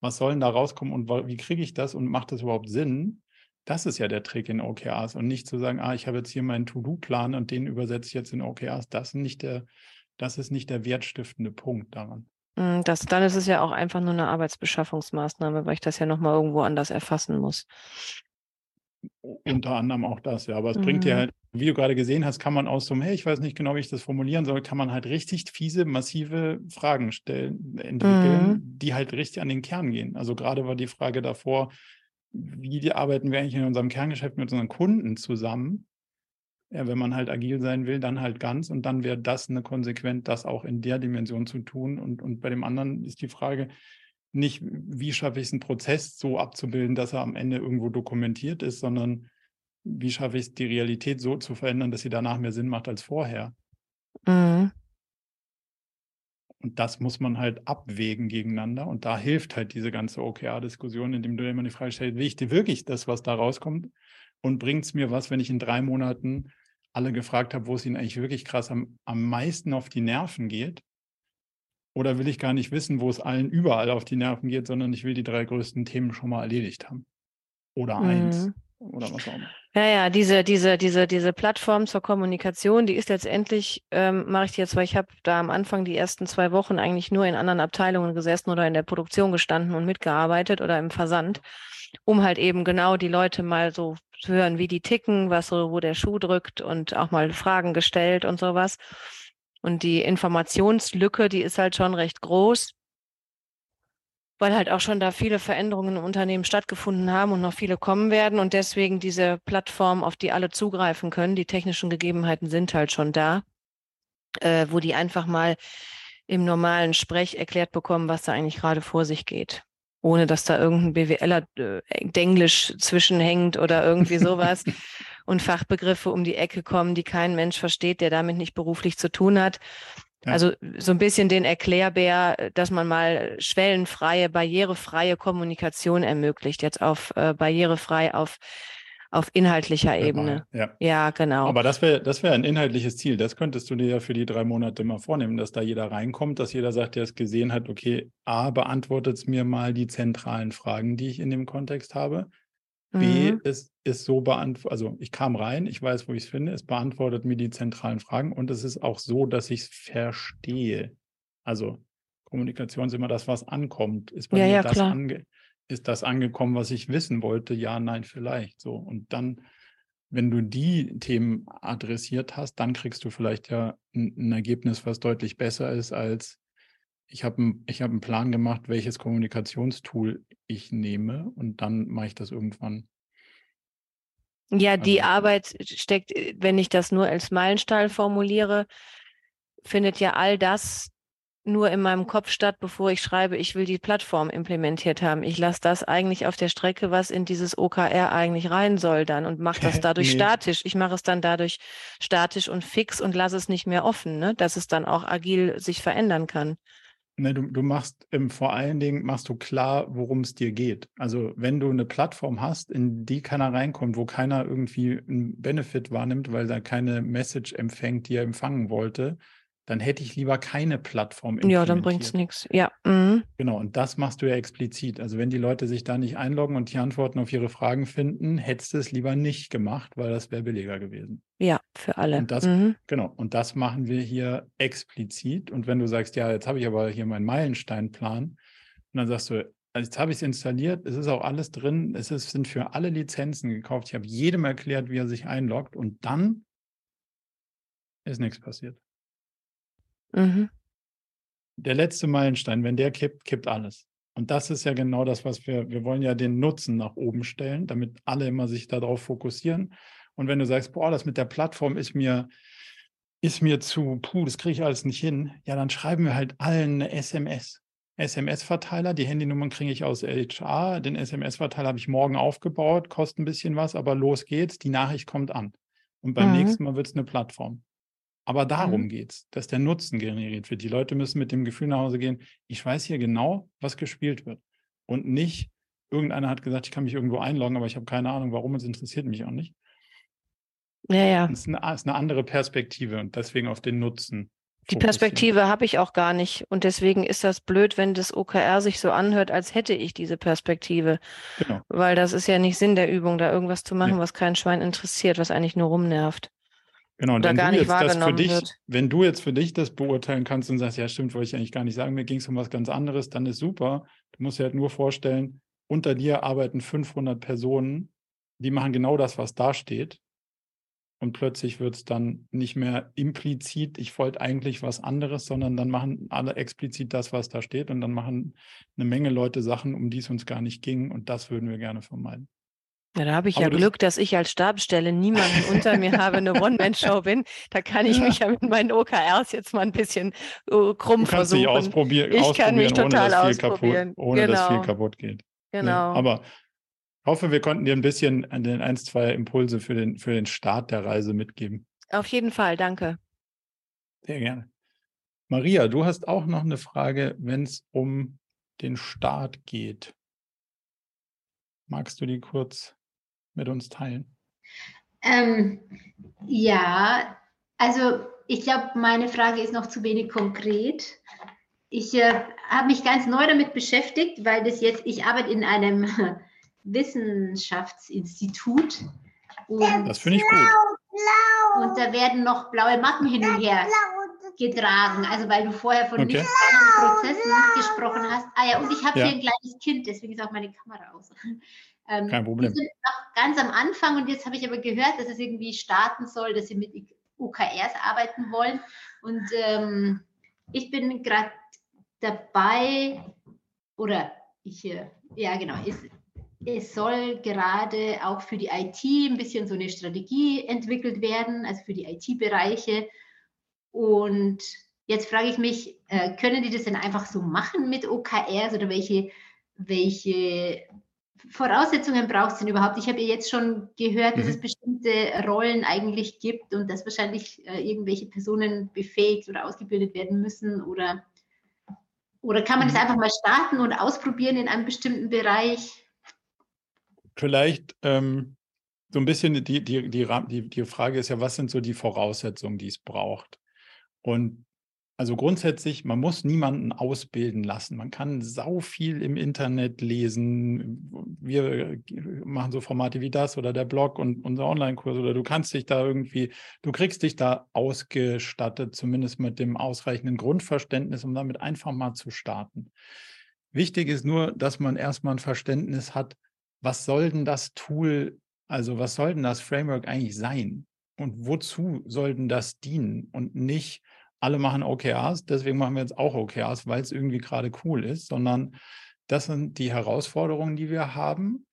was soll denn da rauskommen und wie kriege ich das und macht das überhaupt Sinn? Das ist ja der Trick in OKRs und nicht zu sagen, ah, ich habe jetzt hier meinen To-Do-Plan und den übersetze ich jetzt in OKRs. Das ist nicht der, das ist nicht der wertstiftende Punkt daran.
Hm, das, dann ist es ja auch einfach nur eine Arbeitsbeschaffungsmaßnahme, weil ich das ja nochmal irgendwo anders erfassen muss.
Unter anderem auch das, ja. Aber es mhm. bringt ja halt, wie du gerade gesehen hast, kann man aus so einem, hey, ich weiß nicht genau, wie ich das formulieren soll, kann man halt richtig fiese, massive Fragen stellen, entwickeln, mhm. die halt richtig an den Kern gehen. Also gerade war die Frage davor, wie arbeiten wir eigentlich in unserem Kerngeschäft mit unseren Kunden zusammen? Ja, wenn man halt agil sein will, dann halt ganz und dann wäre das eine Konsequenz, das auch in der Dimension zu tun. Und, und bei dem anderen ist die Frage nicht, wie schaffe ich es, einen Prozess so abzubilden, dass er am Ende irgendwo dokumentiert ist, sondern wie schaffe ich es, die Realität so zu verändern, dass sie danach mehr Sinn macht als vorher. Mhm. Und das muss man halt abwägen gegeneinander. Und da hilft halt diese ganze OKR-Diskussion, indem du immer die Frage stellst, will ich dir wirklich das, was da rauskommt? Und bringt es mir was, wenn ich in drei Monaten alle gefragt habe, wo es ihnen eigentlich wirklich krass am, am meisten auf die Nerven geht? Oder will ich gar nicht wissen, wo es allen überall auf die Nerven geht, sondern ich will die drei größten Themen schon mal erledigt haben? Oder mhm. eins oder was auch immer.
Ja, ja, diese, diese, diese, diese Plattform zur Kommunikation, die ist letztendlich, ähm, mache ich jetzt, weil ich habe da am Anfang die ersten zwei Wochen eigentlich nur in anderen Abteilungen gesessen oder in der Produktion gestanden und mitgearbeitet oder im Versand, um halt eben genau die Leute mal so zu hören, wie die ticken, was so, wo der Schuh drückt und auch mal Fragen gestellt und sowas. Und die Informationslücke, die ist halt schon recht groß weil halt auch schon da viele Veränderungen im Unternehmen stattgefunden haben und noch viele kommen werden und deswegen diese Plattform, auf die alle zugreifen können, die technischen Gegebenheiten sind halt schon da, äh, wo die einfach mal im normalen Sprech erklärt bekommen, was da eigentlich gerade vor sich geht. Ohne dass da irgendein BWLer äh, Englisch zwischenhängt oder irgendwie sowas und Fachbegriffe um die Ecke kommen, die kein Mensch versteht, der damit nicht beruflich zu tun hat. Ja. Also so ein bisschen den Erklärbär, dass man mal schwellenfreie, barrierefreie Kommunikation ermöglicht, jetzt auf äh, barrierefrei auf auf inhaltlicher Ebene. Ja, ja genau.
Aber das wäre das wäre ein inhaltliches Ziel. Das könntest du dir ja für die drei Monate mal vornehmen, dass da jeder reinkommt, dass jeder sagt, der es gesehen hat, okay, A, beantwortet es mir mal die zentralen Fragen, die ich in dem Kontext habe. B, mhm. es ist so beantwortet, also ich kam rein, ich weiß, wo ich es finde, es beantwortet mir die zentralen Fragen und es ist auch so, dass ich es verstehe. Also Kommunikation ist immer das, was ankommt. Ist bei
ja,
mir
ja,
das, ange ist das angekommen, was ich wissen wollte? Ja, nein, vielleicht. So. Und dann, wenn du die Themen adressiert hast, dann kriegst du vielleicht ja ein, ein Ergebnis, was deutlich besser ist als ich habe ich hab einen Plan gemacht, welches Kommunikationstool ich nehme und dann mache ich das irgendwann.
Ja, die also, Arbeit steckt, wenn ich das nur als Meilenstein formuliere, findet ja all das nur in meinem Kopf statt, bevor ich schreibe, ich will die Plattform implementiert haben. Ich lasse das eigentlich auf der Strecke, was in dieses OKR eigentlich rein soll dann und mache das dadurch nee. statisch. Ich mache es dann dadurch statisch und fix und lasse es nicht mehr offen, ne? dass es dann auch agil sich verändern kann.
Ne, du, du machst ähm, vor allen Dingen machst du klar, worum es dir geht. Also wenn du eine Plattform hast, in die keiner reinkommt, wo keiner irgendwie einen Benefit wahrnimmt, weil da keine Message empfängt, die er empfangen wollte, dann hätte ich lieber keine Plattform
Ja, dann bringt es nichts. Ja. Mhm.
Genau, und das machst du ja explizit. Also wenn die Leute sich da nicht einloggen und die Antworten auf ihre Fragen finden, hättest du es lieber nicht gemacht, weil das wäre billiger gewesen.
Ja, für alle.
Und das, mhm. Genau, und das machen wir hier explizit. Und wenn du sagst, ja, jetzt habe ich aber hier meinen Meilensteinplan, und dann sagst du, also jetzt habe ich es installiert, es ist auch alles drin, es ist, sind für alle Lizenzen gekauft. Ich habe jedem erklärt, wie er sich einloggt und dann ist nichts passiert. Mhm. Der letzte Meilenstein, wenn der kippt, kippt alles. Und das ist ja genau das, was wir, wir wollen ja den Nutzen nach oben stellen, damit alle immer sich darauf fokussieren. Und wenn du sagst, boah, das mit der Plattform ist mir, ist mir zu, puh, das kriege ich alles nicht hin, ja, dann schreiben wir halt allen eine SMS. SMS-Verteiler, die Handynummern kriege ich aus HR, den SMS-Verteiler habe ich morgen aufgebaut, kostet ein bisschen was, aber los geht's, die Nachricht kommt an. Und beim mhm. nächsten Mal wird es eine Plattform. Aber darum mhm. geht es, dass der Nutzen generiert wird. Die Leute müssen mit dem Gefühl nach Hause gehen, ich weiß hier genau, was gespielt wird. Und nicht, irgendeiner hat gesagt, ich kann mich irgendwo einloggen, aber ich habe keine Ahnung, warum, es interessiert mich auch nicht.
Ja, ja.
Das ist eine, ist eine andere Perspektive und deswegen auf den Nutzen.
Die Perspektive habe ich auch gar nicht. Und deswegen ist das blöd, wenn das OKR sich so anhört, als hätte ich diese Perspektive. Genau. Weil das ist ja nicht Sinn der Übung, da irgendwas zu machen, nee. was kein Schwein interessiert, was eigentlich nur rumnervt.
Genau, und wenn du jetzt das für dich, wird. wenn du jetzt für dich das beurteilen kannst und sagst, ja, stimmt, wollte ich eigentlich gar nicht sagen, mir ging es um was ganz anderes, dann ist super. Du musst dir halt nur vorstellen, unter dir arbeiten 500 Personen, die machen genau das, was da steht. Und plötzlich wird es dann nicht mehr implizit, ich wollte eigentlich was anderes, sondern dann machen alle explizit das, was da steht. Und dann machen eine Menge Leute Sachen, um die es uns gar nicht ging. Und das würden wir gerne vermeiden.
Ja, da habe ich Aber ja das Glück, dass ich als Stabsstelle niemanden unter mir habe, eine One-Man-Show bin. Da kann ich ja. mich ja mit meinen OKRs jetzt mal ein bisschen uh, krumm du kannst versuchen. Dich
ausprobieren, ich kann mich total ohne, ausprobieren. Kaputt, ohne genau. dass viel kaputt geht.
Genau.
Ja, aber ich hoffe, wir konnten dir ein bisschen an den ein, zwei Impulse für den, für den Start der Reise mitgeben.
Auf jeden Fall, danke.
Sehr gerne. Maria, du hast auch noch eine Frage, wenn es um den Start geht. Magst du die kurz mit uns teilen?
Ähm, ja, also ich glaube, meine Frage ist noch zu wenig konkret. Ich äh, habe mich ganz neu damit beschäftigt, weil das jetzt, ich arbeite in einem Wissenschaftsinstitut.
Und, das finde ich gut.
Und da werden noch blaue Mappen hin und her getragen. Also weil du vorher von okay. Prozessen gesprochen hast. Ah ja, und ich habe ja. hier ein kleines Kind, deswegen ist auch meine Kamera aus.
Ähm, Kein Problem.
Wir sind noch ganz am Anfang und jetzt habe ich aber gehört, dass es irgendwie starten soll, dass sie mit OKRs arbeiten wollen. Und ähm, ich bin gerade dabei, oder ich, äh, ja genau, es, es soll gerade auch für die IT ein bisschen so eine Strategie entwickelt werden, also für die IT-Bereiche. Und jetzt frage ich mich, äh, können die das denn einfach so machen mit OKRs oder welche, welche Voraussetzungen braucht es denn überhaupt? Ich habe ja jetzt schon gehört, dass mhm. es bestimmte Rollen eigentlich gibt und dass wahrscheinlich äh, irgendwelche Personen befähigt oder ausgebildet werden müssen oder, oder kann man mhm. das einfach mal starten und ausprobieren in einem bestimmten Bereich?
Vielleicht ähm, so ein bisschen die, die, die, die, die Frage ist ja, was sind so die Voraussetzungen, die es braucht? Und also grundsätzlich, man muss niemanden ausbilden lassen. Man kann sau viel im Internet lesen. Wir machen so Formate wie das oder der Blog und unser Online-Kurs oder du kannst dich da irgendwie, du kriegst dich da ausgestattet, zumindest mit dem ausreichenden Grundverständnis, um damit einfach mal zu starten. Wichtig ist nur, dass man erstmal ein Verständnis hat, was soll denn das Tool, also was soll denn das Framework eigentlich sein? Und wozu soll denn das dienen? Und nicht, alle machen OKRs, deswegen machen wir jetzt auch OKRs, weil es irgendwie gerade cool ist, sondern das sind die Herausforderungen, die wir haben.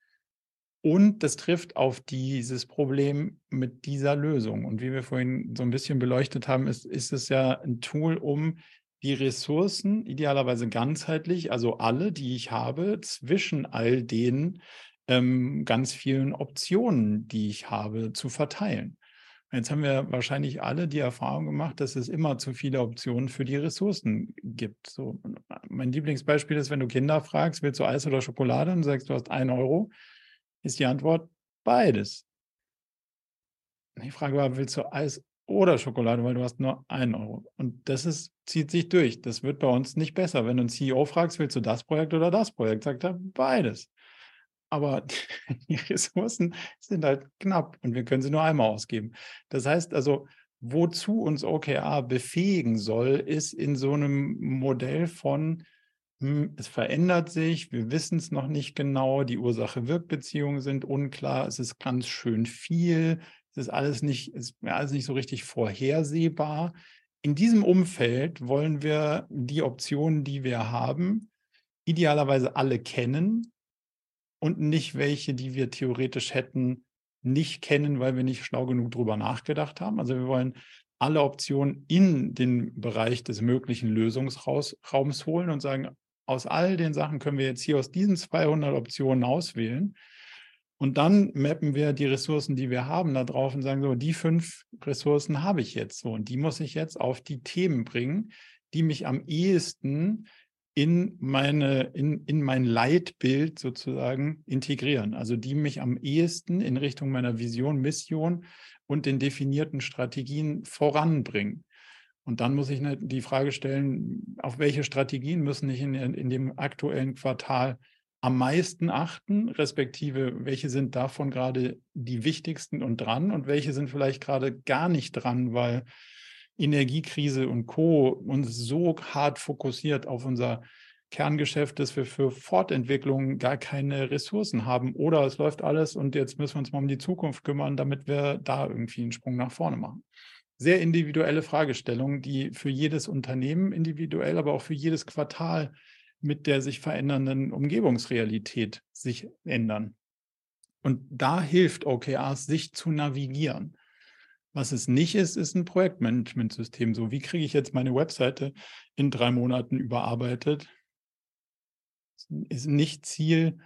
Und das trifft auf dieses Problem mit dieser Lösung. Und wie wir vorhin so ein bisschen beleuchtet haben, ist, ist es ja ein Tool, um die Ressourcen idealerweise ganzheitlich, also alle, die ich habe, zwischen all den ähm, ganz vielen Optionen, die ich habe, zu verteilen. Jetzt haben wir wahrscheinlich alle die Erfahrung gemacht, dass es immer zu viele Optionen für die Ressourcen gibt. So, mein Lieblingsbeispiel ist, wenn du Kinder fragst, willst du Eis oder Schokolade und sagst, du hast einen Euro, ist die Antwort beides. Die Frage war, willst du Eis oder Schokolade, weil du hast nur einen Euro. Und das ist, zieht sich durch. Das wird bei uns nicht besser. Wenn du einen CEO fragst, willst du das Projekt oder das Projekt, sagt er beides aber die Ressourcen sind halt knapp und wir können sie nur einmal ausgeben. Das heißt also, wozu uns OKR befähigen soll, ist in so einem Modell von, hm, es verändert sich, wir wissen es noch nicht genau, die Ursache-Wirk-Beziehungen sind unklar, es ist ganz schön viel, es ist alles nicht, ist alles nicht so richtig vorhersehbar. In diesem Umfeld wollen wir die Optionen, die wir haben, idealerweise alle kennen, und nicht welche, die wir theoretisch hätten nicht kennen, weil wir nicht schlau genug drüber nachgedacht haben. Also wir wollen alle Optionen in den Bereich des möglichen Lösungsraums holen und sagen, aus all den Sachen können wir jetzt hier aus diesen 200 Optionen auswählen. Und dann mappen wir die Ressourcen, die wir haben, da drauf und sagen so, die fünf Ressourcen habe ich jetzt so und die muss ich jetzt auf die Themen bringen, die mich am ehesten in meine, in, in mein Leitbild sozusagen integrieren. Also die mich am ehesten in Richtung meiner Vision, Mission und den definierten Strategien voranbringen. Und dann muss ich die Frage stellen, auf welche Strategien müssen ich in, in dem aktuellen Quartal am meisten achten, respektive welche sind davon gerade die wichtigsten und dran und welche sind vielleicht gerade gar nicht dran, weil Energiekrise und Co. uns so hart fokussiert auf unser Kerngeschäft, dass wir für Fortentwicklung gar keine Ressourcen haben. Oder es läuft alles und jetzt müssen wir uns mal um die Zukunft kümmern, damit wir da irgendwie einen Sprung nach vorne machen. Sehr individuelle Fragestellungen, die für jedes Unternehmen individuell, aber auch für jedes Quartal mit der sich verändernden Umgebungsrealität sich ändern. Und da hilft OKRs, sich zu navigieren. Was es nicht ist, ist ein Projektmanagementsystem. So, wie kriege ich jetzt meine Webseite in drei Monaten überarbeitet? Ist nicht Ziel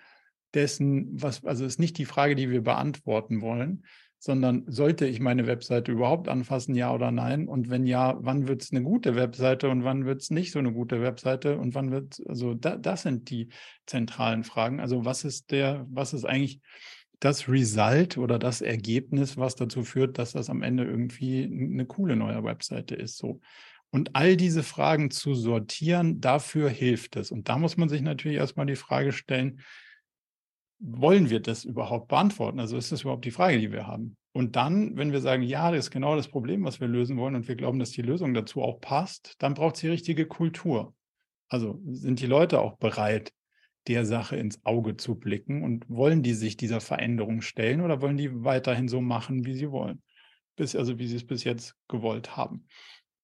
dessen, was, also ist nicht die Frage, die wir beantworten wollen, sondern sollte ich meine Webseite überhaupt anfassen, ja oder nein? Und wenn ja, wann wird es eine gute Webseite und wann wird es nicht so eine gute Webseite und wann wird, also da, das sind die zentralen Fragen. Also was ist der, was ist eigentlich das Result oder das Ergebnis, was dazu führt, dass das am Ende irgendwie eine coole neue Webseite ist. So. Und all diese Fragen zu sortieren, dafür hilft es. Und da muss man sich natürlich erstmal die Frage stellen, wollen wir das überhaupt beantworten? Also ist das überhaupt die Frage, die wir haben? Und dann, wenn wir sagen, ja, das ist genau das Problem, was wir lösen wollen und wir glauben, dass die Lösung dazu auch passt, dann braucht es die richtige Kultur. Also sind die Leute auch bereit, der Sache ins Auge zu blicken und wollen die sich dieser Veränderung stellen oder wollen die weiterhin so machen, wie sie wollen? Bis, also wie sie es bis jetzt gewollt haben.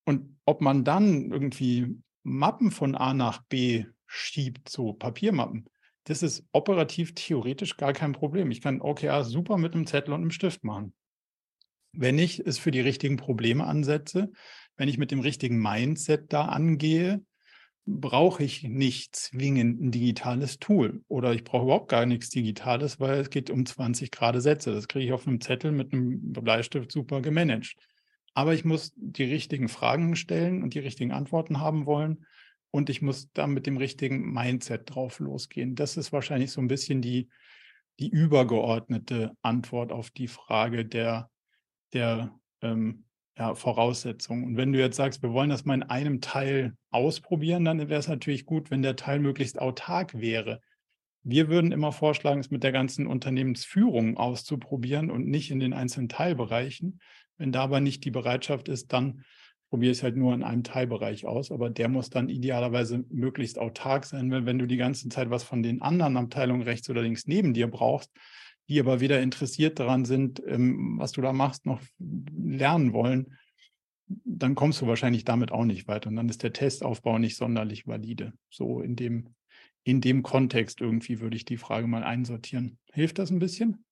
Und ob man dann irgendwie Mappen von A nach B schiebt, so Papiermappen, das ist operativ theoretisch gar kein Problem. Ich kann OKR super mit einem Zettel und einem Stift machen. Wenn ich es für die richtigen Probleme ansetze, wenn ich mit dem richtigen Mindset da angehe, brauche ich nicht zwingend ein digitales Tool oder ich brauche überhaupt gar nichts Digitales, weil es geht um 20 Grad Sätze. Das kriege ich auf einem Zettel mit einem Bleistift super gemanagt. Aber ich muss die richtigen Fragen stellen und die richtigen Antworten haben wollen und ich muss da mit dem richtigen Mindset drauf losgehen. Das ist wahrscheinlich so ein bisschen die, die übergeordnete Antwort auf die Frage der, der ähm, ja, Voraussetzungen. Und wenn du jetzt sagst, wir wollen das mal in einem Teil ausprobieren, dann wäre es natürlich gut, wenn der Teil möglichst autark wäre. Wir würden immer vorschlagen, es mit der ganzen Unternehmensführung auszuprobieren und nicht in den einzelnen Teilbereichen. Wenn da aber nicht die Bereitschaft ist, dann probiere es halt nur in einem Teilbereich aus, aber der muss dann idealerweise möglichst autark sein, weil wenn du die ganze Zeit was von den anderen Abteilungen rechts oder links neben dir brauchst, die aber weder interessiert daran sind, ähm, was du da machst, noch lernen wollen, dann kommst du wahrscheinlich damit auch nicht weiter. Und dann ist der Testaufbau nicht sonderlich valide. So in dem, in dem Kontext irgendwie würde ich die Frage mal einsortieren. Hilft das ein bisschen?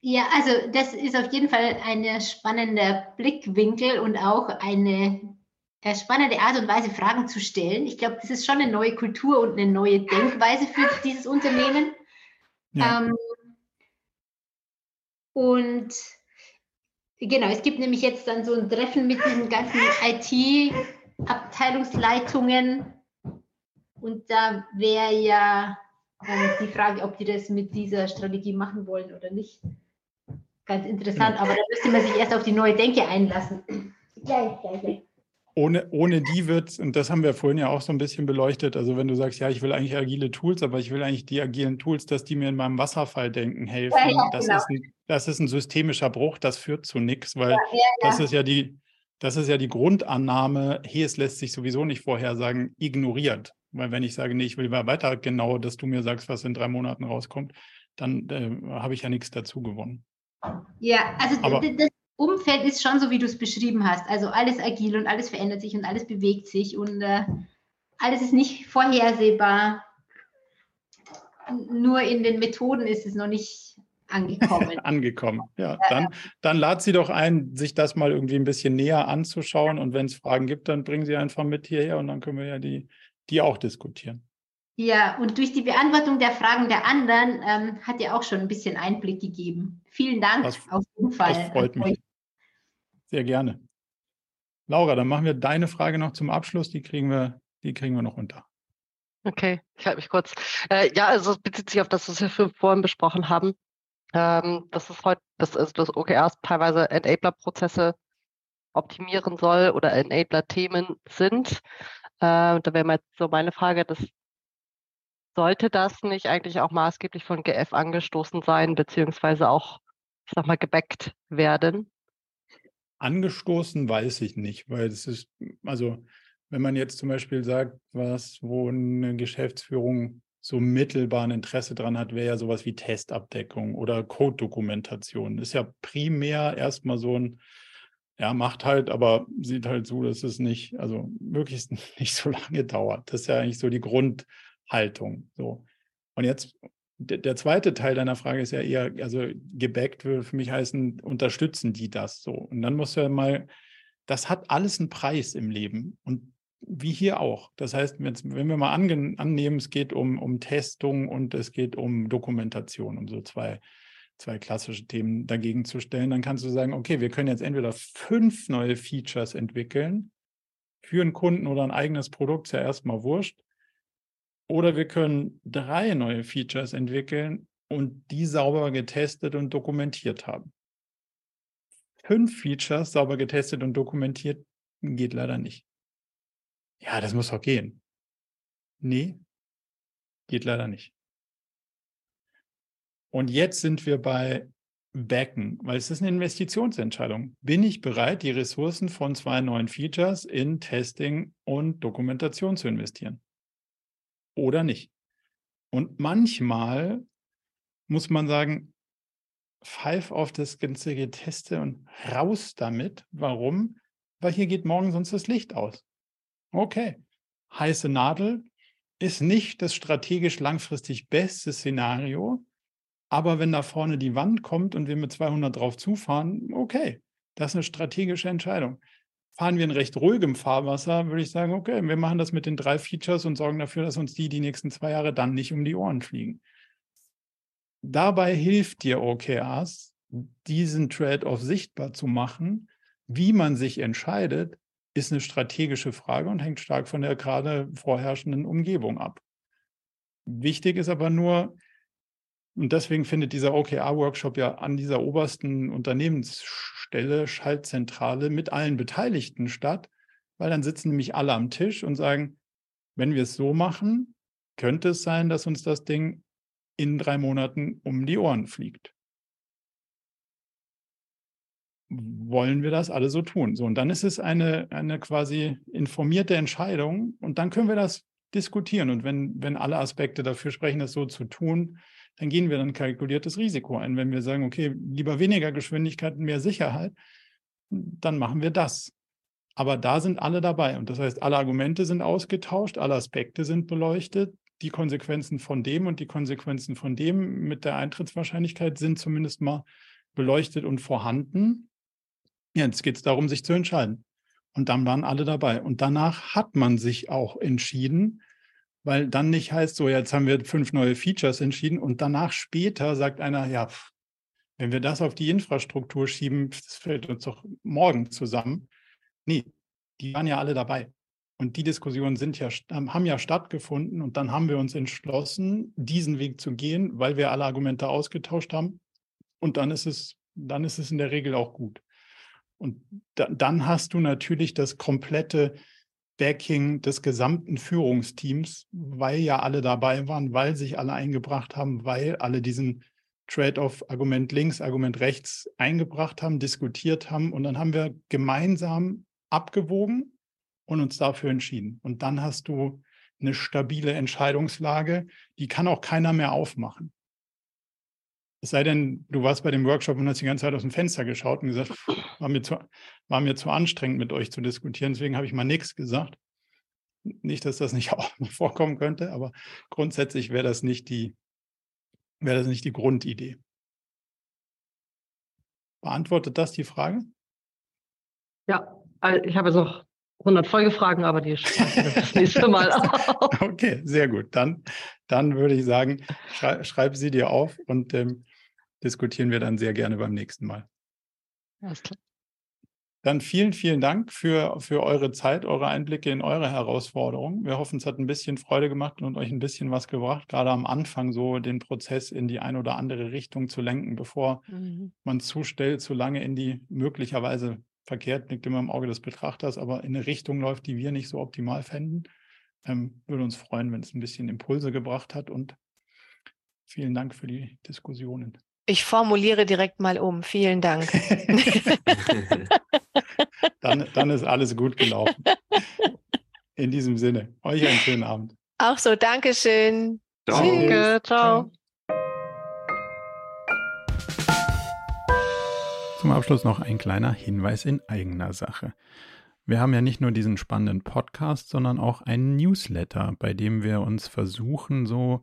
Ja, also das ist auf jeden Fall ein spannender Blickwinkel und auch eine äh, spannende Art und Weise, Fragen zu stellen. Ich glaube, das ist schon eine neue Kultur und eine neue Denkweise für dieses Unternehmen. Ja. Ähm, und genau, es gibt nämlich jetzt dann so ein Treffen mit diesen ganzen IT-Abteilungsleitungen. Und da wäre ja äh, die Frage, ob die das mit dieser Strategie machen wollen oder nicht ganz interessant, aber da müsste man sich erst auf die neue Denke einlassen.
Ja, ja, ja. Ohne, ohne die wird, und das haben wir vorhin ja auch so ein bisschen beleuchtet, also wenn du sagst, ja, ich will eigentlich agile Tools, aber ich will eigentlich die agilen Tools, dass die mir in meinem Wasserfalldenken helfen, ja, ja, das, genau. ist ein, das ist ein systemischer Bruch, das führt zu nichts, weil das ist ja die, das ist ja die Grundannahme, hey, es lässt sich sowieso nicht vorhersagen, ignoriert. Weil wenn ich sage, nee, ich will mal weiter genau, dass du mir sagst, was in drei Monaten rauskommt, dann äh, habe ich ja nichts dazu gewonnen.
Ja, also Aber, das Umfeld ist schon so, wie du es beschrieben hast. Also alles agil und alles verändert sich und alles bewegt sich und äh, alles ist nicht vorhersehbar. Nur in den Methoden ist es noch nicht angekommen.
angekommen, ja. Dann, dann lad sie doch ein, sich das mal irgendwie ein bisschen näher anzuschauen. Und wenn es Fragen gibt, dann bringen sie einfach mit hierher und dann können wir ja die, die auch diskutieren.
Ja, und durch die Beantwortung der Fragen der anderen ähm, hat er auch schon ein bisschen Einblick gegeben. Vielen Dank
das, auf jeden Fall. Das freut mich. Sehr gerne. Laura, dann machen wir deine Frage noch zum Abschluss. Die kriegen wir, die kriegen wir noch unter.
Okay, ich halte mich kurz. Äh, ja, also es bezieht sich auf das, was wir vorhin besprochen haben. Ähm, das ist heute, das ist das OKRs teilweise Enabler-Prozesse optimieren soll oder Enabler-Themen sind. Äh, da wäre mal so meine Frage, das sollte das nicht eigentlich auch maßgeblich von GF angestoßen sein, beziehungsweise auch, ich sag mal, gebackt werden?
Angestoßen weiß ich nicht, weil es ist, also wenn man jetzt zum Beispiel sagt, was, wo eine Geschäftsführung so mittelbar ein Interesse dran hat, wäre ja sowas wie Testabdeckung oder Code-Dokumentation. Ist ja primär erstmal so ein, ja, macht halt, aber sieht halt so, dass es nicht, also möglichst nicht so lange dauert. Das ist ja eigentlich so die Grund, Haltung. So. Und jetzt, der zweite Teil deiner Frage ist ja eher, also gebackt würde für mich heißen, unterstützen die das so? Und dann musst du ja mal, das hat alles einen Preis im Leben und wie hier auch. Das heißt, wenn wir mal annehmen, es geht um, um Testung und es geht um Dokumentation, um so zwei zwei klassische Themen dagegen zu stellen, dann kannst du sagen, okay, wir können jetzt entweder fünf neue Features entwickeln für einen Kunden oder ein eigenes Produkt, ist ja erstmal wurscht. Oder wir können drei neue Features entwickeln und die sauber getestet und dokumentiert haben. Fünf Features sauber getestet und dokumentiert geht leider nicht. Ja, das muss doch gehen. Nee, geht leider nicht. Und jetzt sind wir bei Backen, weil es ist eine Investitionsentscheidung. Bin ich bereit, die Ressourcen von zwei neuen Features in Testing und Dokumentation zu investieren? Oder nicht? Und manchmal muss man sagen, pfeif auf das ganze Geteste und raus damit. Warum? Weil hier geht morgen sonst das Licht aus. Okay, heiße Nadel ist nicht das strategisch langfristig beste Szenario, aber wenn da vorne die Wand kommt und wir mit 200 drauf zufahren, okay, das ist eine strategische Entscheidung. Fahren wir in recht ruhigem Fahrwasser, würde ich sagen, okay, wir machen das mit den drei Features und sorgen dafür, dass uns die die nächsten zwei Jahre dann nicht um die Ohren fliegen. Dabei hilft dir OKRs, diesen Trade-off sichtbar zu machen. Wie man sich entscheidet, ist eine strategische Frage und hängt stark von der gerade vorherrschenden Umgebung ab. Wichtig ist aber nur, und deswegen findet dieser OKR-Workshop ja an dieser obersten Unternehmensstelle, Schaltzentrale mit allen Beteiligten statt, weil dann sitzen nämlich alle am Tisch und sagen, wenn wir es so machen, könnte es sein, dass uns das Ding in drei Monaten um die Ohren fliegt. Wollen wir das alle so tun? So, und dann ist es eine, eine quasi informierte Entscheidung und dann können wir das diskutieren. Und wenn, wenn alle Aspekte dafür sprechen, das so zu tun, dann gehen wir dann kalkuliertes Risiko ein. Wenn wir sagen, okay, lieber weniger Geschwindigkeit, mehr Sicherheit, dann machen wir das. Aber da sind alle dabei. Und das heißt, alle Argumente sind ausgetauscht, alle Aspekte sind beleuchtet. Die Konsequenzen von dem und die Konsequenzen von dem mit der Eintrittswahrscheinlichkeit sind zumindest mal beleuchtet und vorhanden. Jetzt geht es darum, sich zu entscheiden. Und dann waren alle dabei. Und danach hat man sich auch entschieden, weil dann nicht heißt, so jetzt haben wir fünf neue Features entschieden und danach später sagt einer, ja, wenn wir das auf die Infrastruktur schieben, das fällt uns doch morgen zusammen. Nee, die waren ja alle dabei. Und die Diskussionen sind ja, haben ja stattgefunden und dann haben wir uns entschlossen, diesen Weg zu gehen, weil wir alle Argumente ausgetauscht haben. Und dann ist es, dann ist es in der Regel auch gut. Und da, dann hast du natürlich das komplette Backing des gesamten Führungsteams, weil ja alle dabei waren, weil sich alle eingebracht haben, weil alle diesen Trade-off Argument links, Argument rechts eingebracht haben, diskutiert haben und dann haben wir gemeinsam abgewogen und uns dafür entschieden. Und dann hast du eine stabile Entscheidungslage, die kann auch keiner mehr aufmachen. Es sei denn, du warst bei dem Workshop und hast die ganze Zeit aus dem Fenster geschaut und gesagt, war mir zu, war mir zu anstrengend, mit euch zu diskutieren. Deswegen habe ich mal nichts gesagt. Nicht, dass das nicht auch vorkommen könnte, aber grundsätzlich wäre das nicht die, wäre das nicht die Grundidee. Beantwortet das die Frage?
Ja, ich habe jetzt noch 100 Folgefragen, aber die schreibe das nächste Mal
auf. Okay, sehr gut. Dann, dann würde ich sagen, schrei, schreib sie dir auf und ähm, diskutieren wir dann sehr gerne beim nächsten Mal. Alles klar. Dann vielen, vielen Dank für, für eure Zeit, eure Einblicke in eure Herausforderungen. Wir hoffen, es hat ein bisschen Freude gemacht und euch ein bisschen was gebracht, gerade am Anfang so den Prozess in die eine oder andere Richtung zu lenken, bevor mhm. man zu schnell, zu lange in die möglicherweise verkehrt, liegt immer im Auge des Betrachters, aber in eine Richtung läuft, die wir nicht so optimal fänden. Ähm, würde uns freuen, wenn es ein bisschen Impulse gebracht hat und vielen Dank für die Diskussionen.
Ich formuliere direkt mal um. Vielen Dank.
dann, dann ist alles gut gelaufen. In diesem Sinne, euch einen schönen Abend.
Auch so, Dankeschön.
Danke, ciao.
Zum Abschluss noch ein kleiner Hinweis in eigener Sache. Wir haben ja nicht nur diesen spannenden Podcast, sondern auch einen Newsletter, bei dem wir uns versuchen, so